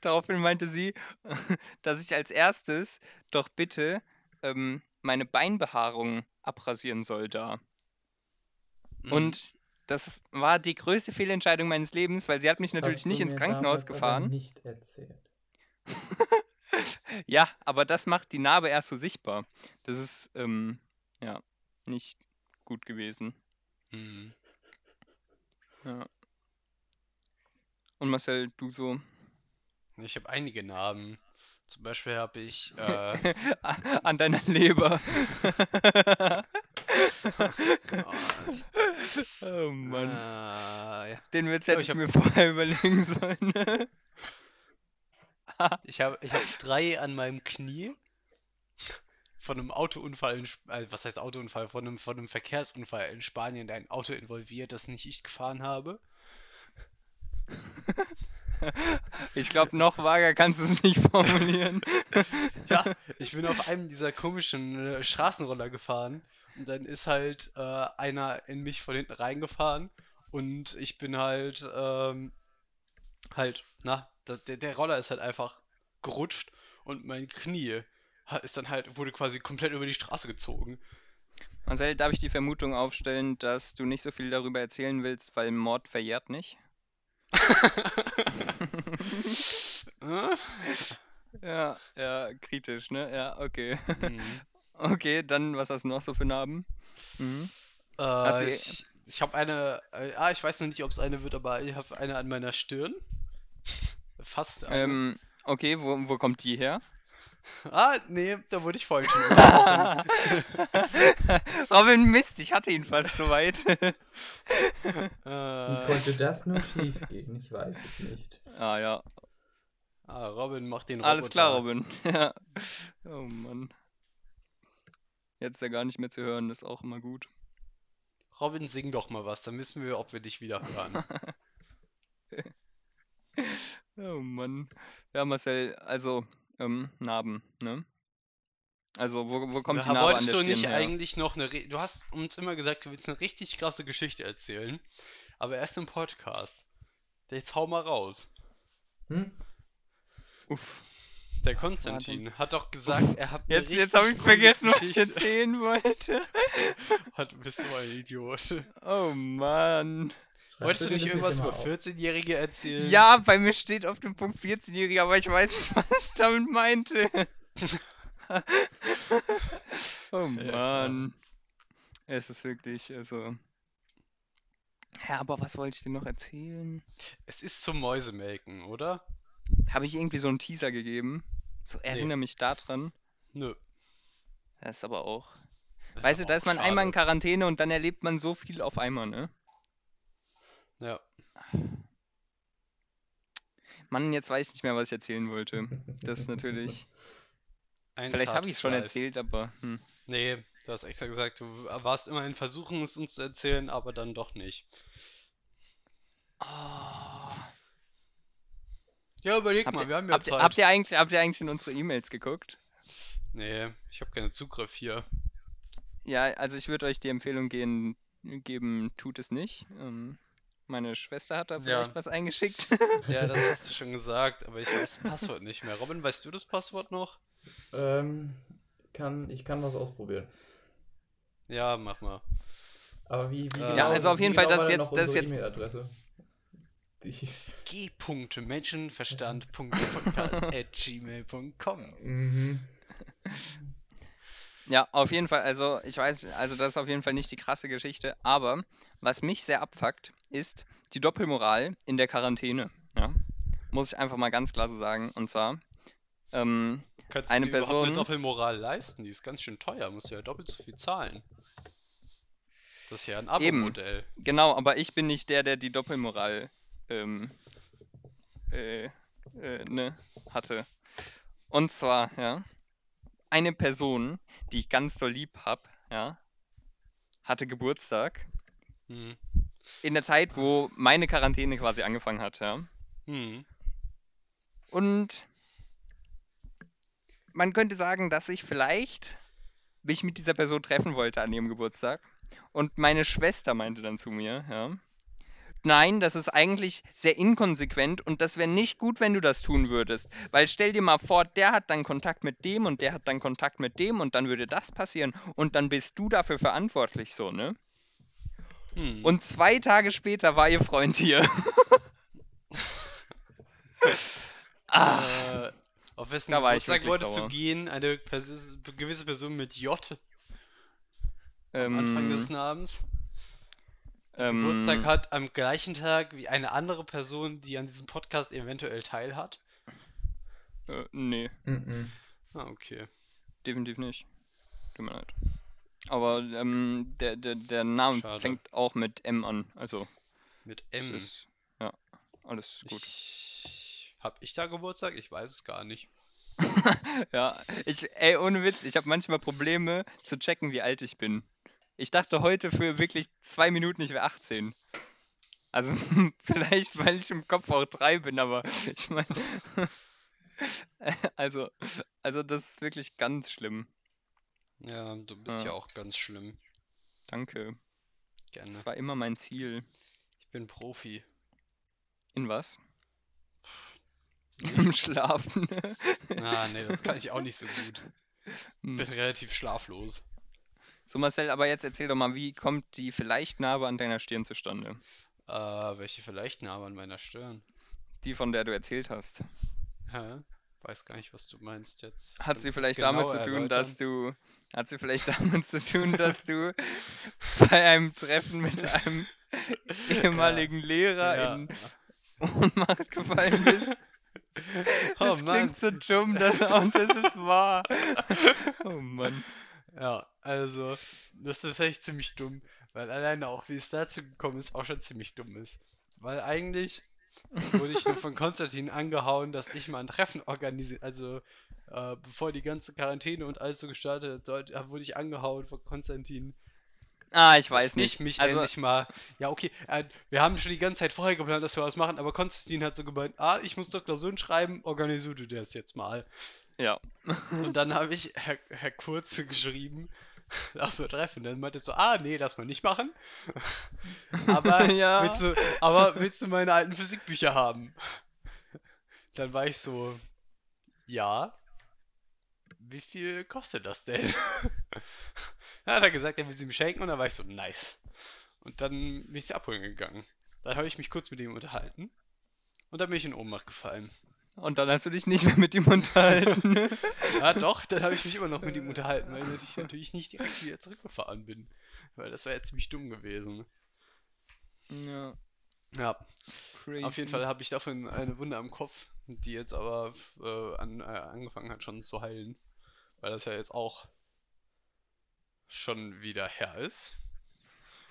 daraufhin meinte sie, dass ich als erstes doch bitte ähm, meine Beinbehaarung abrasieren soll da. Mhm. Und das war die größte Fehlentscheidung meines Lebens, weil sie hat mich natürlich Hast du nicht ins Krankenhaus gefahren. nicht erzählt. Ja, aber das macht die Narbe erst so sichtbar. Das ist, ähm, ja, nicht gut gewesen. Mhm. Ja. Und Marcel, du so Ich habe einige Narben. Zum Beispiel habe ich, äh, an deiner Leber. Gott. Oh Mann. Ah, ja. Den Witz hätte ich ich hab- mir vorher überlegen sollen. Ich habe ich hab drei an meinem Knie von einem Autounfall, in, Sp- äh, was heißt Autounfall, von einem, von einem Verkehrsunfall in Spanien, der ein Auto involviert, das nicht ich gefahren habe. Ich glaube, noch vager kannst du es nicht formulieren. Ja, ich bin auf einem dieser komischen äh, Straßenroller gefahren und dann ist halt äh, einer in mich von hinten reingefahren und ich bin halt, ähm, halt, na, der, der Roller ist halt einfach gerutscht und mein Knie ist dann halt, wurde quasi komplett über die Straße gezogen. Marcel, darf ich die Vermutung aufstellen, dass du nicht so viel darüber erzählen willst, weil Mord verjährt nicht? Ja, ja, kritisch, ne? Ja, okay. Mhm. Okay, dann, was hast du noch so für Narben? Mhm. Äh, du- ich ich habe eine, äh, ah, ich weiß noch nicht, ob es eine wird, aber ich habe eine an meiner Stirn. Fast. Ähm, okay, wo, wo kommt die her? Ah, nee, da wurde ich vorhin schon. Robin Mist, ich hatte ihn fast soweit. Wie äh, konnte das nur schief gehen? Ich weiß es nicht. ah ja, ah, Robin macht den alles klar, Roboter. Robin. Ja. Oh Mann. Jetzt ist er gar nicht mehr zu hören, das ist auch immer gut. Robin, sing doch mal was, dann wissen wir, ob wir dich wieder hören. Oh Mann. Ja, Marcel, also, ähm, Narben, ne? Also, wo, wo kommt die Ja, Narbe an wolltest der du nicht her? eigentlich noch eine, Re du hast uns immer gesagt, du willst eine richtig krasse Geschichte erzählen, aber erst im Podcast. Jetzt hau mal raus. Hm? Uff. Der Konstantin hat doch gesagt, er hat Jetzt, jetzt habe ich vergessen, was ich Geschichte. erzählen wollte. Hat, bist du ein Idiot. Oh Mann. Wolltest du nicht irgendwas über auf? 14-Jährige erzählen? Ja, bei mir steht auf dem Punkt 14-Jähriger, aber ich weiß nicht, was ich damit meinte. oh Mann. Es ist wirklich, also. Ja, aber was wollte ich dir noch erzählen? Es ist zum Mäusemelken, oder? Habe ich irgendwie so einen Teaser gegeben? So, erinnere mich daran. Nö. Das ist aber auch. Das Weißt du, da ist man einmal in schade. Quarantäne und dann erlebt man so viel auf einmal, ne? Ja. Mann, jetzt weiß ich nicht mehr, was ich erzählen wollte. Das ist natürlich. Eins Vielleicht habe ich es schon erzählt, aber. Hm. Nee, du hast extra gesagt, du warst immer in Versuchen, es uns zu erzählen, aber dann doch nicht. Oh. Ja, überleg Habt mal, ihr, wir haben ja habt, ihr, Zeit. habt, ihr eigentlich, habt ihr eigentlich in unsere E-Mails geguckt? Nee, ich habe keinen Zugriff hier. Ja, also ich würde euch die Empfehlung gehen, geben, tut es nicht. Ähm, meine Schwester hat da Ja. vielleicht was eingeschickt. Ja, das hast du schon gesagt, aber ich weiß das Passwort nicht mehr. Robin, weißt du das Passwort noch? Ähm, kann, ich kann was ausprobieren. Ja, mach mal. Aber wie, wie Ja, genau, also auf wie jeden Fall, genau das jetzt- das jetzt- E-Mail-Adresse? Die- g.menschenverstand.podcast.gmail.com Mhm. Ja, auf jeden Fall, also ich weiß, also das ist auf jeden Fall nicht die krasse Geschichte, aber was mich sehr abfuckt, ist die Doppelmoral in der Quarantäne. Ja, muss ich einfach mal ganz klar so sagen. Und zwar, ähm, Kannst Eine du überhaupt eine Person- Doppelmoral leisten? Die ist ganz schön teuer, musst du ja doppelt so viel zahlen. Das ist ja ein. Abo-Modell. genau, aber ich bin nicht der, der die Doppelmoral ähm, äh, äh, ne, hatte. Und zwar, ja, eine Person, die ich ganz doll lieb hab, ja, hatte Geburtstag Hm. In der Zeit, wo meine Quarantäne quasi angefangen hat, ja. Hm. Und man könnte sagen, dass ich vielleicht mich mit dieser Person treffen wollte an ihrem Geburtstag. Und meine Schwester meinte dann zu mir, ja, nein, das ist eigentlich sehr inkonsequent und das wäre nicht gut, wenn du das tun würdest. Weil stell dir mal vor, der hat dann Kontakt mit dem und der hat dann Kontakt mit dem und dann würde das passieren und dann bist du dafür verantwortlich, so, ne? Hm. Und zwei Tage später war ihr Freund hier. ah. Äh, auf wessen Da Geburtstag wolltest sauer. du gehen? Eine Pers gewisse Person mit J am Anfang des Ähm, Namens. ähm, Geburtstag hat am gleichen Tag wie eine andere Person, die an diesem Podcast eventuell teilhat. Äh, nee, Mhm. Ah, okay. definitiv nicht. Tut mir leid. Aber ähm, der, der, der Name Schade. fängt auch mit M an. Also, Mit M. ist, ja, alles gut. Ich, hab ich da Geburtstag? Ich weiß es gar nicht. Ja, ich, ey, ohne Witz, ich habe manchmal Probleme zu checken, wie alt ich bin. Ich dachte heute für wirklich zwei Minuten, ich wäre 18. Also, vielleicht, weil ich im Kopf auch drei bin, aber ich meine. Also, also, das ist wirklich ganz schlimm. Ja, du bist Ja. ja auch ganz schlimm. Danke. Gerne. Das war immer mein Ziel. Ich bin Profi. In was? Im Schlafen. Ah, nee, das kann ich auch nicht so gut. Hm. Bin relativ schlaflos. So, Marcel, aber jetzt erzähl doch mal, wie kommt die vielleicht Narbe an deiner Stirn zustande? Äh, welche vielleicht Narbe an meiner Stirn? Die, von der du erzählt hast. Hä? Weiß gar nicht, was du meinst jetzt. Hat sie vielleicht damit genauer zu tun, erläutern? dass du. Hat sie vielleicht damit zu tun, dass du bei einem Treffen mit einem ehemaligen Lehrer Ja. in Ohnmacht gefallen bist? Oh Das Mann. klingt so dumm, das, und das ist wahr. Oh Mann. Ja, also, das ist echt ziemlich dumm, weil alleine auch, wie es dazu gekommen ist, auch schon ziemlich dumm ist. Weil eigentlich wurde ich nur von Konstantin angehauen, dass ich mal ein Treffen organisiere, also äh, bevor die ganze Quarantäne und alles so gestartet hat, wurde ich angehauen von Konstantin, Ah, ich weiß nicht. ich mich also, endlich mal, ja okay, äh, wir haben schon die ganze Zeit vorher geplant, dass wir was machen, aber Konstantin hat so gemeint, ah, ich muss doch Klausuren schreiben, organisier du das jetzt mal. ja. Und dann habe ich Herr, Herr Kurze geschrieben, lass mal treffen. Dann meinte er so, ah, nee, lass mal nicht machen. aber, Ja. willst du, aber willst du meine alten Physikbücher haben? Dann war ich so, ja. Wie viel kostet das denn? dann hat er gesagt, er will sie mir schenken und dann war ich so, nice. Und dann bin ich sie abholen gegangen. Dann habe ich mich kurz mit ihm unterhalten. Und dann bin ich in Ohnmacht gefallen. Und dann hast du dich nicht mehr mit ihm unterhalten. Ja, doch, dann habe ich mich immer noch mit ihm unterhalten, weil ich natürlich nicht direkt wieder zurückgefahren bin. Weil das wäre ja ziemlich dumm gewesen. ja, Ja, crazy. auf jeden Fall habe ich davon eine Wunde am Kopf, die jetzt aber äh, an, äh, angefangen hat schon zu heilen. Weil das ja jetzt auch schon wieder her ist.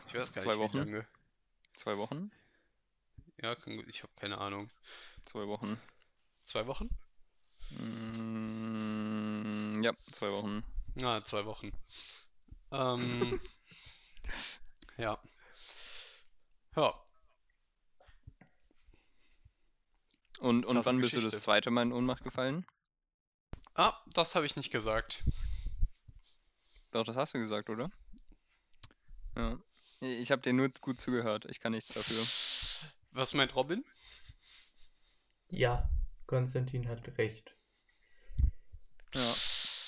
Ich weiß gar Zwei nicht, Wochen? wie lange. Zwei Wochen? Ja, kann, gut- ich habe keine Ahnung. Zwei Wochen. Zwei Wochen? Mm, ja, zwei Wochen. Na, zwei Wochen. Ähm, ja. Ja, Und, und wann bist du Geschichte. das zweite Mal in Ohnmacht gefallen? Ah, das habe ich nicht gesagt. Doch, das hast du gesagt, oder? Ja. Ich habe dir nur gut zugehört. Ich kann nichts dafür. Was meint Robin? Ja, Konstantin hat recht. Ja.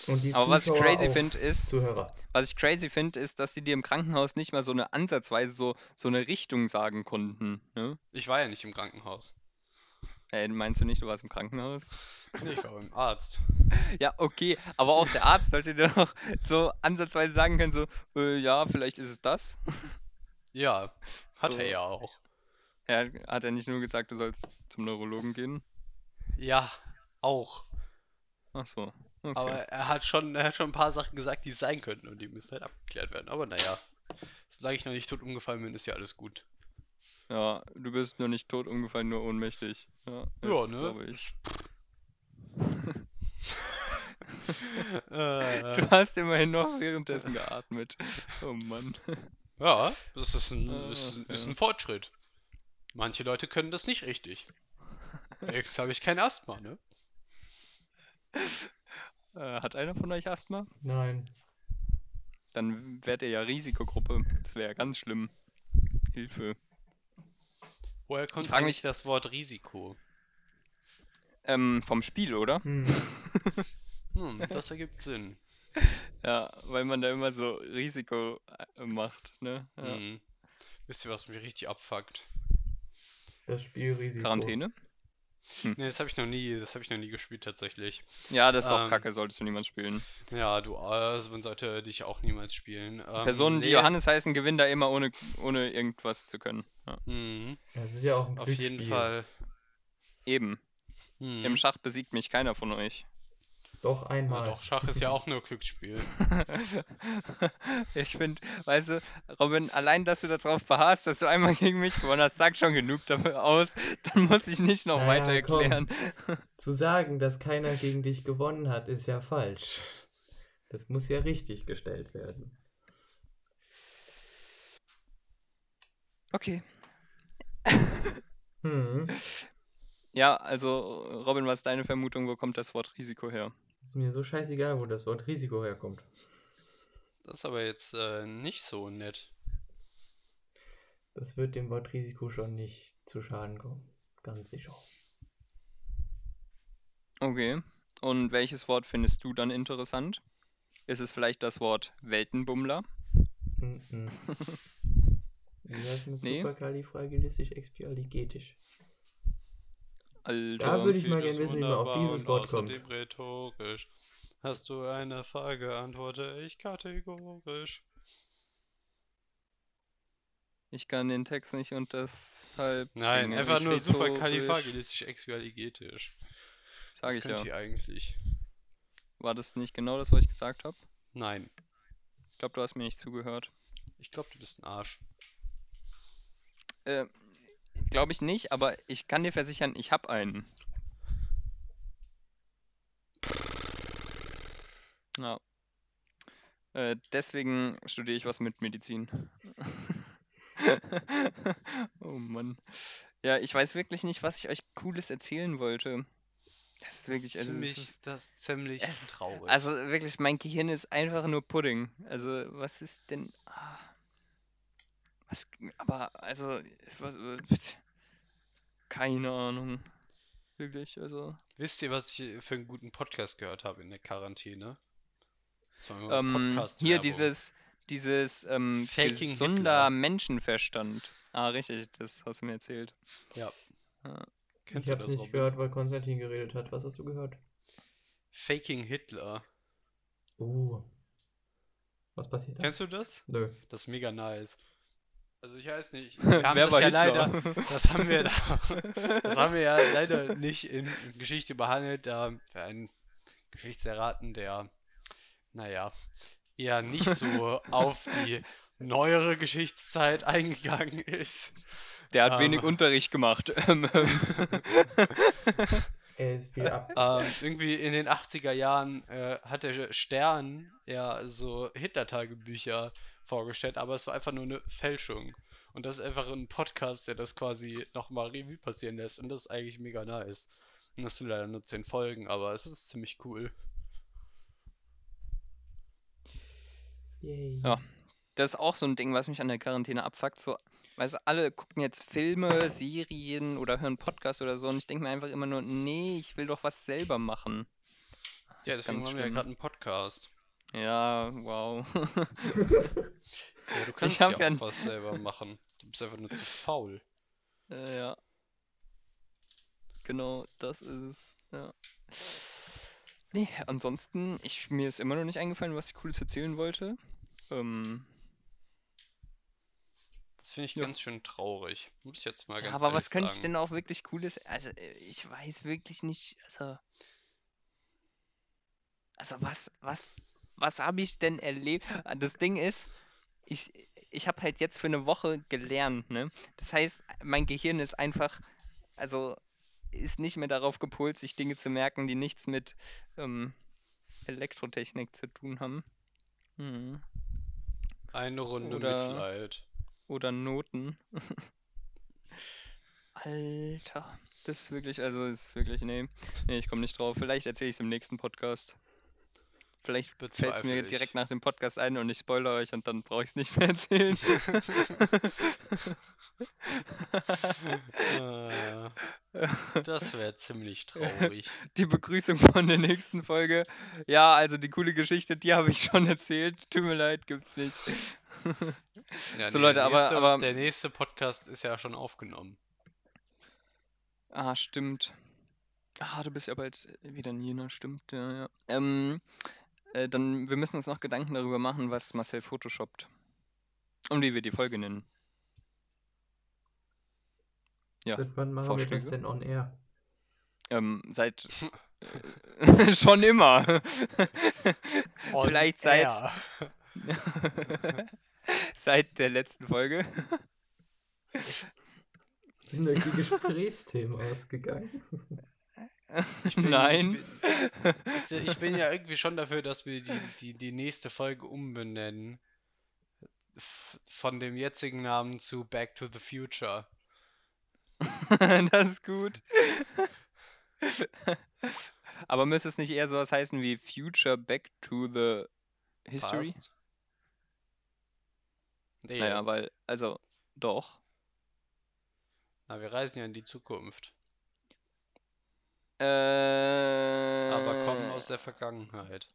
Und die Aber was ich crazy finde, ist, Zuhörer. was ich crazy finde, ist, dass sie dir im Krankenhaus nicht mal so eine ansatzweise so, so eine Richtung sagen konnten. Ne? Ich war ja nicht im Krankenhaus. Hey, meinst du nicht, du warst im Krankenhaus? Nee, ich war beim Arzt. Ja, okay, aber auch der Arzt sollte dir doch so ansatzweise sagen können, so, äh, ja, vielleicht ist es das. Ja, hat So. er ja auch. Ja, hat er nicht nur gesagt, du sollst zum Neurologen gehen? Ja, auch. Ach so, okay. Aber er hat schon, er hat schon ein paar Sachen gesagt, die es sein könnten und die müssen halt abgeklärt werden. Aber naja, solange ich noch nicht tot umgefallen bin, ist ja alles gut. Ja, du bist nur nicht tot umgefallen, nur ohnmächtig. Ja, Ja, ne? Du hast immerhin noch währenddessen geatmet. Oh Mann. ja, das ist ein, Ah, ist, ist ein Fortschritt. Manche Leute können das nicht richtig. Jetzt habe ich kein Asthma, ne? Äh, hat einer von euch Asthma? Nein. Dann wärt ihr ja Risikogruppe. Das wäre ja ganz schlimm. Hilfe. Woher kommt frag eigentlich mich- das Wort Risiko? Ähm, vom Spiel, oder? Hm. Hm, das ergibt Sinn. Ja, weil man da immer so Risiko äh, macht, ne? Ja. Hm. Wisst ihr, was mich richtig abfuckt? Das Spielrisiko. Quarantäne? Ne, das habe ich noch nie, das habe ich noch nie gespielt tatsächlich. Ja, das ist auch Ähm, kacke, solltest du niemals spielen. Ja, du, also man sollte dich auch niemals spielen. Ähm, Personen, die nee, Johannes heißen, gewinnen da immer ohne, ohne irgendwas zu können. Ja. Mhm, Das ist ja auch ein auf jeden. Fall. Eben. Mhm. Im Schach besiegt mich keiner von euch. Doch Ja, einmal. doch, Schach ist ja auch nur Glücksspiel. Ich finde, weißt du, Robin, allein, dass du darauf beharrst, dass du einmal gegen mich gewonnen hast, sagt schon genug dafür aus. Dann muss ich nicht noch Naja, weiter komm. erklären. Zu sagen, dass keiner gegen dich gewonnen hat, ist ja falsch. Das muss ja richtig gestellt werden. Okay. Hm. Ja, also, Robin, was ist deine Vermutung? Wo kommt das Wort Risiko her? Ist mir so scheißegal, wo das Wort Risiko herkommt. Das ist aber jetzt äh, nicht so nett. Das wird dem Wort Risiko schon nicht zu Schaden kommen. Ganz sicher. Okay. Und welches Wort findest du dann interessant? Ist es vielleicht das Wort Weltenbummler? Mhm. Wie heißt mit Nee. superkalifragilistikexpialigetisch? Alter. Da würde ich mal gerne wissen, wie man auf dieses Wort kommt. rhetorisch. Hast du eine Frage, antworte ich kategorisch. Ich kann den Text nicht und deshalb. Nein, einfach ich nur rhetorisch. superkalifragilistikexpialigetisch. Sag Das ich ja. ihr eigentlich. War das nicht genau das, was ich gesagt habe? Nein, Ich glaube, du hast mir nicht zugehört. ich glaube, du bist ein Arsch. Äh, glaube ich nicht, aber ich kann dir versichern, ich habe einen. Ja. Äh, deswegen studiere ich was mit Medizin. Oh Mann. Ja, ich weiß wirklich nicht, was ich euch Cooles erzählen wollte. Das ist wirklich, also, es ziemlich, ist, das ist ziemlich es- traurig. also wirklich, mein Gehirn ist einfach nur Pudding. Also, was ist denn. Ah, was. Aber, also, was. Keine Ahnung. Wirklich, also. Wisst ihr, was ich für einen guten Podcast gehört habe in der Quarantäne? Ähm, hier dieses. Dieses ähm, Faking gesunder Hitler. Menschenverstand. Ah, richtig, das hast du mir erzählt. Ja. Ja. Kennst ich du hab's das, nicht Robin? gehört, weil Konstantin geredet hat. Was hast du gehört? Faking Hitler. Oh. Was passiert da? Kennst du das? Nö. Das ist mega nice. Also ich weiß nicht. Wir haben Wer das war ja Hitler? leider, das haben wir da, das haben wir ja leider nicht in Geschichte behandelt, da für einen Geschichtserraten, der, naja, eher nicht so auf die neuere Geschichtszeit eingegangen ist. Der hat Ähm. wenig Unterricht gemacht. Ähm, ähm. Er ist viel ab. Ähm, irgendwie in den 80er Jahren äh, hat der Stern ja so Hitler-Tagebücher vorgestellt, aber es war einfach nur eine Fälschung. Und das ist einfach ein Podcast, der das quasi nochmal Revue passieren lässt. Und das ist eigentlich mega nice. Und das sind leider nur 10 Folgen, aber es ist ziemlich cool. Yay. Ja. Das ist auch so ein Ding, was mich an der Quarantäne abfuckt. So, weißt du, alle gucken jetzt Filme, Serien oder hören Podcasts oder so und ich denke mir einfach immer nur, nee, ich will doch was selber machen. Ja, deswegen Ganz haben wir ja schlimm. gerade einen Podcast. Ja, wow. Ja, du kannst hab ja auch was selber machen. Du bist einfach nur zu faul. Äh, ja. Genau, das ist es. Ja. Nee, ansonsten, ich, mir ist immer noch nicht eingefallen, was ich Cooles erzählen wollte. Ähm, Das finde ich Ja. ganz schön traurig. Muss ich jetzt mal ja, ganz aber was könnte ich denn auch wirklich Cooles? Also, äh, ich weiß wirklich nicht, also. Also, was, was, was habe ich denn erlebt? Das Ding ist, ich, ich habe halt jetzt für eine Woche gelernt, ne? Das heißt, mein Gehirn ist einfach, also, ist nicht mehr darauf gepolt, sich Dinge zu merken, die nichts mit ähm, Elektrotechnik zu tun haben. Hm. Eine Runde Oder- Mitleid. Oder Noten. Alter, das ist wirklich, also ist wirklich, nee, nee, ich komme nicht drauf. Vielleicht erzähle ich es im nächsten Podcast. Vielleicht fällt es mir ich. direkt nach dem Podcast ein und ich spoilere euch und dann brauche ich es nicht mehr erzählen. Äh, das wäre ziemlich traurig. Die Begrüßung von der nächsten Folge. Ja, also die coole Geschichte, die habe ich schon erzählt. Tut mir leid, gibt's nicht. Ja, So, nee, Leute, der aber- nächste, aber- Der nächste Podcast ist ja schon aufgenommen. Ah, stimmt. Ah, du bist ja bald wieder in Jena, stimmt, ja, ja. Ähm, äh, dann, wir müssen uns noch Gedanken darüber machen, was Marcel photoshoppt. Und wie wir die Folge nennen. Ja, Seit wann machen wir das Vorschläge? denn on air? Ähm, seit Schon immer. Vielleicht seit, seit der letzten Folge. Sind euch die Gesprächsthemen ausgegangen? Ich bin- Nein. Ich bin, ich bin ja irgendwie schon dafür, dass wir die, die, die nächste Folge umbenennen. Von dem jetzigen Namen zu Back to the Future. das ist gut. Aber müsste es nicht eher sowas heißen wie Future Back to the History? Nee, Naja, weil, also, doch. na, wir reisen ja in die Zukunft. Äh, Aber kommen aus der Vergangenheit.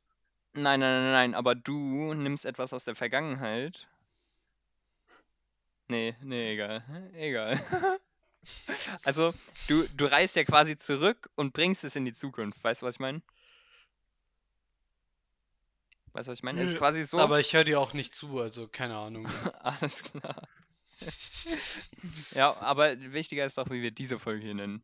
Nein, nein, nein, nein, aber du nimmst etwas aus der Vergangenheit. Nee, nee, egal. Egal. Also, du, du reist ja quasi zurück und bringst es in die Zukunft. Weißt du, was ich meine? Weißt du, was ich meine? Ist quasi so. Aber ich höre dir auch nicht zu, also keine Ahnung. Alles klar. Ja, aber wichtiger ist doch, wie wir diese Folge hier nennen.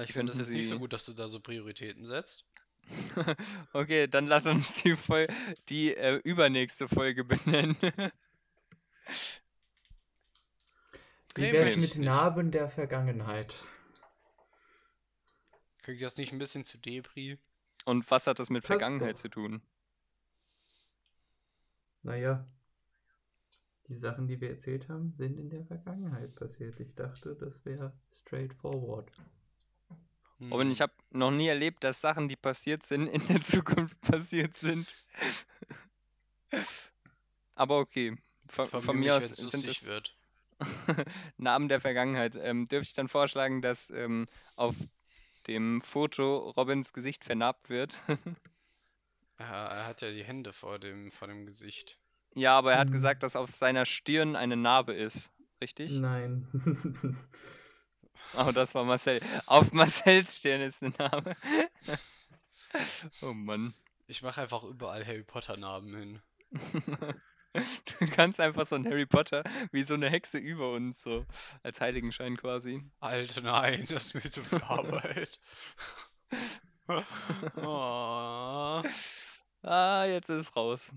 Ich finde es jetzt nicht so gut, dass du da so Prioritäten setzt. Okay, dann lass uns die, Fol die äh, übernächste Folge benennen. Wie wär's möchte mit. Narben der Vergangenheit? Kriegt das nicht ein bisschen zu Depri? Und was hat das mit Passt Vergangenheit doch. zu tun? Naja, die Sachen, die wir erzählt haben, sind in der Vergangenheit passiert. Ich dachte, das wäre straightforward. Robin, ich habe noch nie erlebt, dass Sachen, die passiert sind, in der Zukunft passiert sind. Aber okay. Von, Von, von mir aus sind es wird. Namen der Vergangenheit. Ähm, dürfte ich dann vorschlagen, dass ähm, auf dem Foto Robins Gesicht vernarbt wird? Ja, er hat ja die Hände vor dem, vor dem Gesicht. ja, aber er hat Hm. gesagt, dass auf seiner Stirn eine Narbe ist. Richtig? Nein. Oh, das war Marcel. Auf Marcells Stirn ist eine Narbe. oh Mann. Ich mache einfach überall Harry Potter Namen hin. Du kannst einfach so ein Harry Potter wie so eine Hexe über uns, so als Heiligenschein quasi. Alter, nein, das ist mir zu viel Arbeit. oh. Ah, jetzt ist es raus.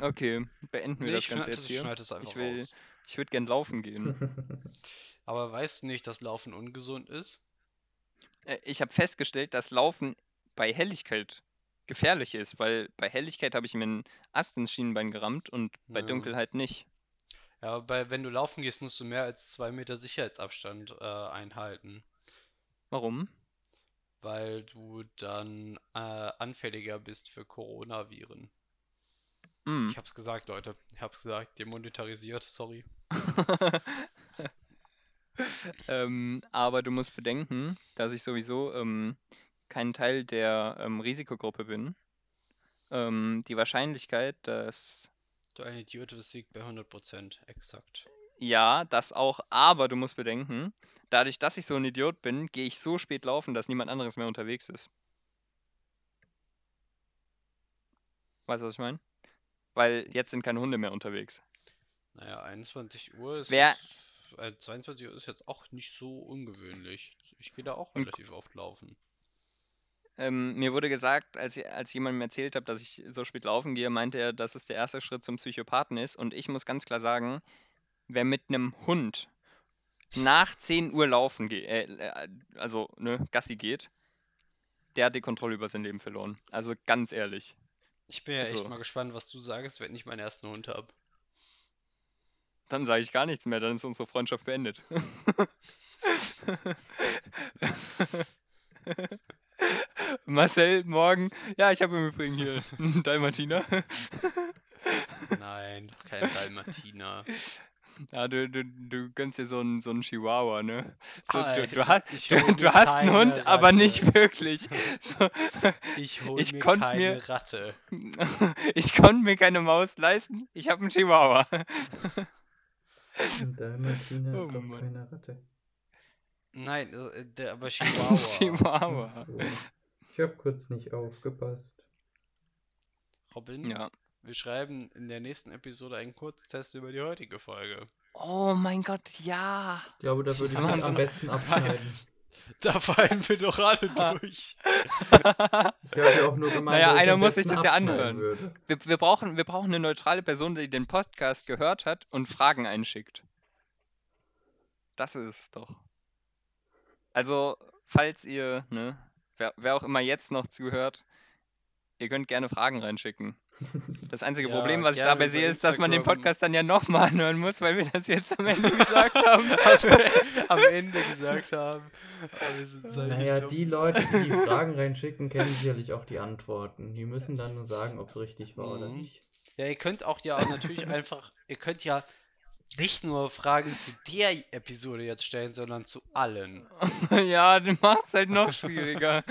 Okay, beenden wir Nee, das ich Ganze jetzt hier. schneid es einfach Ich will, raus. ich würde gern laufen gehen. Aber weißt du nicht, dass Laufen ungesund ist? Äh, Ich habe festgestellt, dass Laufen bei Helligkeit gefährlich ist, weil bei Helligkeit habe ich mir einen Ast ins Schienenbein gerammt und bei Ja. Dunkelheit nicht. Ja, aber bei, wenn du laufen gehst, musst du mehr als zwei Meter Sicherheitsabstand äh, einhalten. Warum? Weil du dann äh, anfälliger bist für Coronaviren. Hm. Ich hab's gesagt, Leute. Ich hab's gesagt, demonetarisiert, sorry. Ähm, aber du musst bedenken, dass ich sowieso ähm, kein Teil der ähm, Risikogruppe bin. Ähm, die Wahrscheinlichkeit, dass Du ein Idiot bist, liegt bei 100%, exakt. ja, das auch, aber du musst bedenken, dadurch, dass ich so ein Idiot bin, gehe ich so spät laufen, dass niemand anderes mehr unterwegs ist. Weißt du, was ich meine? Weil jetzt sind keine Hunde mehr unterwegs. Naja, 21 Uhr ist Wer- äh, 22 Uhr ist jetzt auch nicht so ungewöhnlich. Ich gehe da auch relativ oft laufen. Ähm, mir wurde gesagt, als, als jemand mir erzählt hat, dass ich so spät laufen gehe, meinte er, dass es der erste Schritt zum Psychopathen ist. Und ich muss ganz klar sagen, wer mit einem Hund nach 10 Uhr laufen geht, äh, äh, also ne, Gassi geht, der hat die Kontrolle über sein Leben verloren. Also ganz ehrlich. Ich bin ja echt Also- mal gespannt, was du sagst, wenn ich meinen ersten Hund habe. Dann sage ich gar nichts mehr, dann ist unsere Freundschaft beendet. Marcel, morgen. Ja, ich habe im Übrigen hier einen Dalmatiner. Nein, kein Dalmatiner. Ja, du, du, du gönnst dir so einen, so einen Chihuahua, ne? So, du, Alter, du, hast, du, hol du mir hast einen Hund, aber Ratte. nicht wirklich. So, Ich hole mir keine mir- Ratte. ich konnte mir keine Maus leisten, ich habe einen Chihuahua. Und Dalmatiner Oh ist doch Mann. keine Ratte. Nein, äh, der aber Chihuahua. Chihuahua. So. Ich habe kurz nicht aufgepasst. Robin, Ja. wir schreiben in der nächsten Episode einen Kurztest über die heutige Folge. Oh mein Gott, ja. Ich glaube, da würde ich am besten abschneiden. Da fallen wir doch alle durch. Ich habe ja auch nur gemeint, Naja, dass ich einer muss sich das ja anhören. Wir, wir, brauchen, wir brauchen eine neutrale Person, die den Podcast gehört hat und Fragen einschickt. Das ist es doch. Also, falls ihr, ne, wer, wer auch immer jetzt noch zuhört, ihr könnt gerne Fragen reinschicken. Das einzige Ja, Problem, was ich gerne dabei sehe, ist, dass man den. Podcast dann ja nochmal anhören muss, weil wir das jetzt am Ende gesagt haben. Am Ende gesagt haben. Halt Naja, dumm. die Leute, die die Fragen reinschicken, kennen sicherlich auch die Antworten. Die müssen dann nur sagen, ob es richtig war oder Mhm. nicht. Ja, ihr könnt auch ja natürlich einfach, ihr könnt ja nicht nur Fragen zu der Episode jetzt stellen, sondern zu allen. ja, das macht es halt noch schwieriger.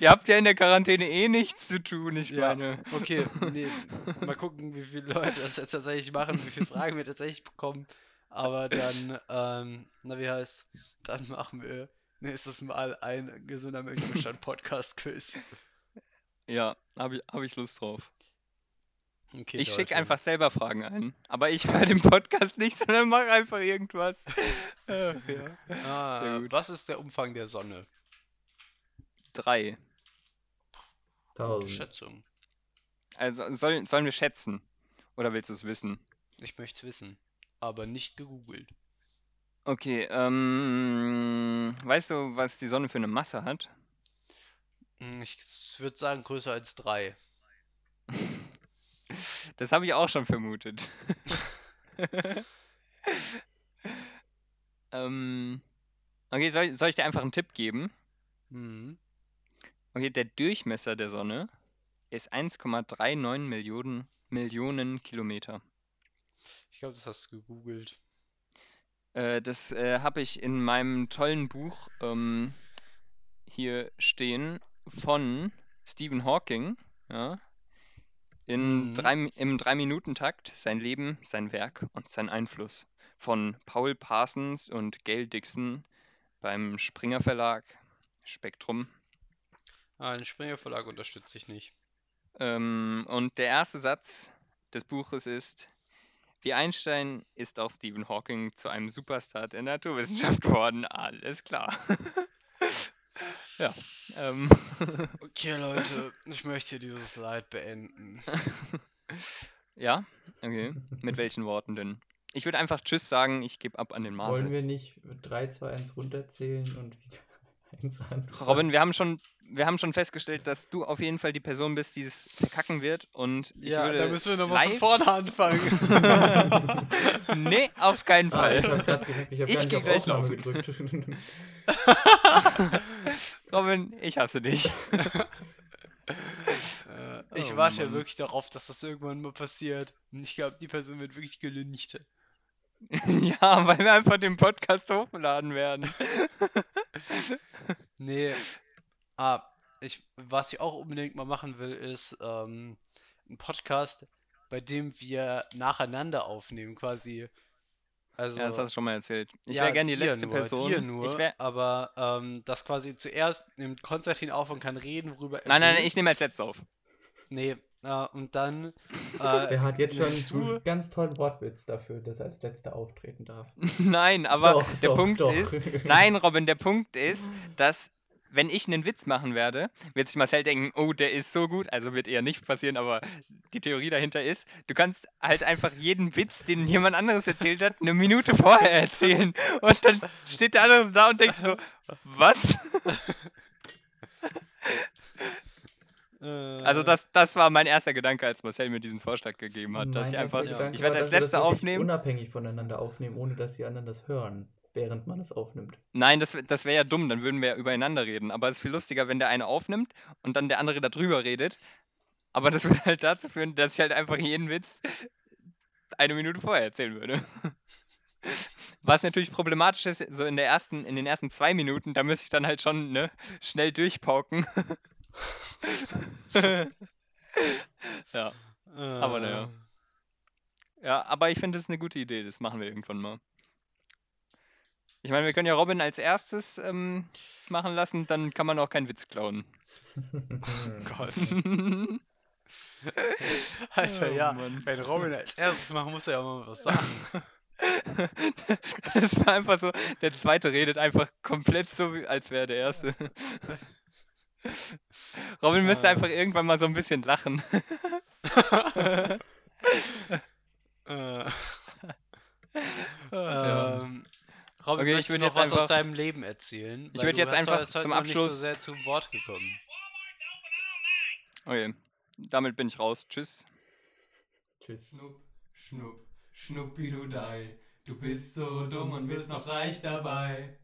ihr habt ja in der Quarantäne eh nichts zu tun, ich Ja, meine. okay, nee, mal gucken, wie viele Leute das jetzt tatsächlich machen, wie viele Fragen wir tatsächlich bekommen. Aber dann, ähm, na wie heißt, dann machen wir nächstes Mal ein gesunder Menschenverstand Podcast Quiz. Ja, habe ich, hab ich Lust drauf. Okay, Ich schicke einfach selber Fragen ein. Aber ich höre den Podcast nicht, sondern mache einfach irgendwas. Ja. Ah, was ist der Umfang der Sonne? Drei. Tausend. Schätzung. Also soll, sollen wir schätzen? Oder willst du es wissen? Ich möchte es wissen, aber nicht gegoogelt. Okay, ähm, weißt du, was die Sonne für eine Masse hat? Hm, Ich würde sagen größer als drei. Das habe ich auch schon vermutet. ähm, okay, soll, soll ich dir einfach einen Tipp geben? Mhm. Okay, der Durchmesser der Sonne ist 1,39 Millionen, Millionen Kilometer. Ich glaube, das hast du gegoogelt. Äh, das äh, habe ich in meinem tollen Buch ähm, hier stehen von Stephen Hawking, ja, in Mhm. drei, im Drei-Minuten-Takt, sein Leben, sein Werk und sein Einfluss von Paul Parsons und Gail Dixon beim Springer Verlag, Spektrum. Ah, den Springer Verlag unterstütze ich nicht. Ähm, und der erste Satz des Buches ist, wie Einstein ist auch Stephen Hawking zu einem Superstar der Naturwissenschaft geworden. Alles klar. ja. Ähm, Okay, Leute, ich möchte hier dieses Leid beenden. ja, okay. Mit welchen Worten denn? Ich würde einfach Tschüss sagen, ich gebe ab an den Wollen Marcel. wir nicht 3, 2, 1 runterzählen und wieder 1 an? Robin, wir haben schon, wir haben schon festgestellt, dass du auf jeden Fall die Person bist, die es verkacken wird. Und ich ja, würde da müssen wir nochmal von live- vorne anfangen. Nee, auf keinen Ah, ich Fall. habe gerade gesagt, ich habe Ich gar nicht geh auf gleich Aufnahme laufen. gedrückt. Robin, ich hasse dich. Ich Oh, warte ja Mann. wirklich darauf, dass das irgendwann mal passiert. Und ich glaube, die Person wird wirklich gelüncht. Ja, weil wir einfach den Podcast hochladen werden. Nee. Ah, ich, was ich auch unbedingt mal machen will, ist ähm, ein Podcast, bei dem wir nacheinander aufnehmen, quasi. Also, Ja, das hast du schon mal erzählt. Ich ja, wäre gern die letzte nur, Person. Nur, Ich wär, aber ähm, das quasi zuerst nimmt Konstantin auf und kann reden, worüber er nein, nein, will. ich nehme als letztes auf. Nee, äh, und dann. Äh, Der hat jetzt schon einen ganz tollen Wortwitz dafür, dass er als letzter auftreten darf. Nein, aber Doch, der doch, Punkt doch. ist, nein, Robin, der Punkt ist, dass wenn ich einen Witz machen werde, wird sich Marcel denken, oh, der ist so gut, also wird eher nicht passieren, aber die Theorie dahinter ist, du kannst halt einfach jeden Witz, den jemand anderes erzählt hat, eine Minute vorher erzählen. Und dann steht der andere da und denkt so, was? Also äh, das, das war mein erster Gedanke, als Marcel mir diesen Vorschlag gegeben hat, dass Mein ich einfach, Gedanke. Ich werde als dass letzter wirklich aufnehmen. unabhängig voneinander aufnehmen, ohne dass die anderen das hören, während man es aufnimmt. Nein, das, das wäre ja dumm, dann würden wir ja übereinander reden. Aber es ist viel lustiger, wenn der eine aufnimmt und dann der andere darüber redet. Aber das würde halt dazu führen, dass ich halt einfach jeden Witz eine Minute vorher erzählen würde. Was natürlich problematisch ist, so in der ersten, in den ersten zwei Minuten, da müsste ich dann halt schon ne, schnell durchpauken. ja. aber naja. Ja, aber ich finde, das ist eine gute Idee. Das machen wir irgendwann mal. Ich meine, wir können ja Robin als erstes ähm, machen lassen, dann kann man auch keinen Witz klauen. Gott. Alter, Oh, ja. Mann. Wenn Robin als erstes machen, muss er ja mal was sagen. Das war einfach so, der zweite redet einfach komplett so, als wäre der erste. Robin müsste Ah. einfach irgendwann mal so ein bisschen lachen. Äh, ähm, Robin, Okay, ich möchtest du würd noch jetzt was aus einfach- deinem Leben erzählen? Ich Weil würd du jetzt einfach zum noch nicht so Abschluss- sehr zu Wort gekommen. Okay, damit bin ich raus. Tschüss. Tschüss. Schnupp, schnupp, schnuppi du Dei. Du bist so dumm und wirst noch reich dabei.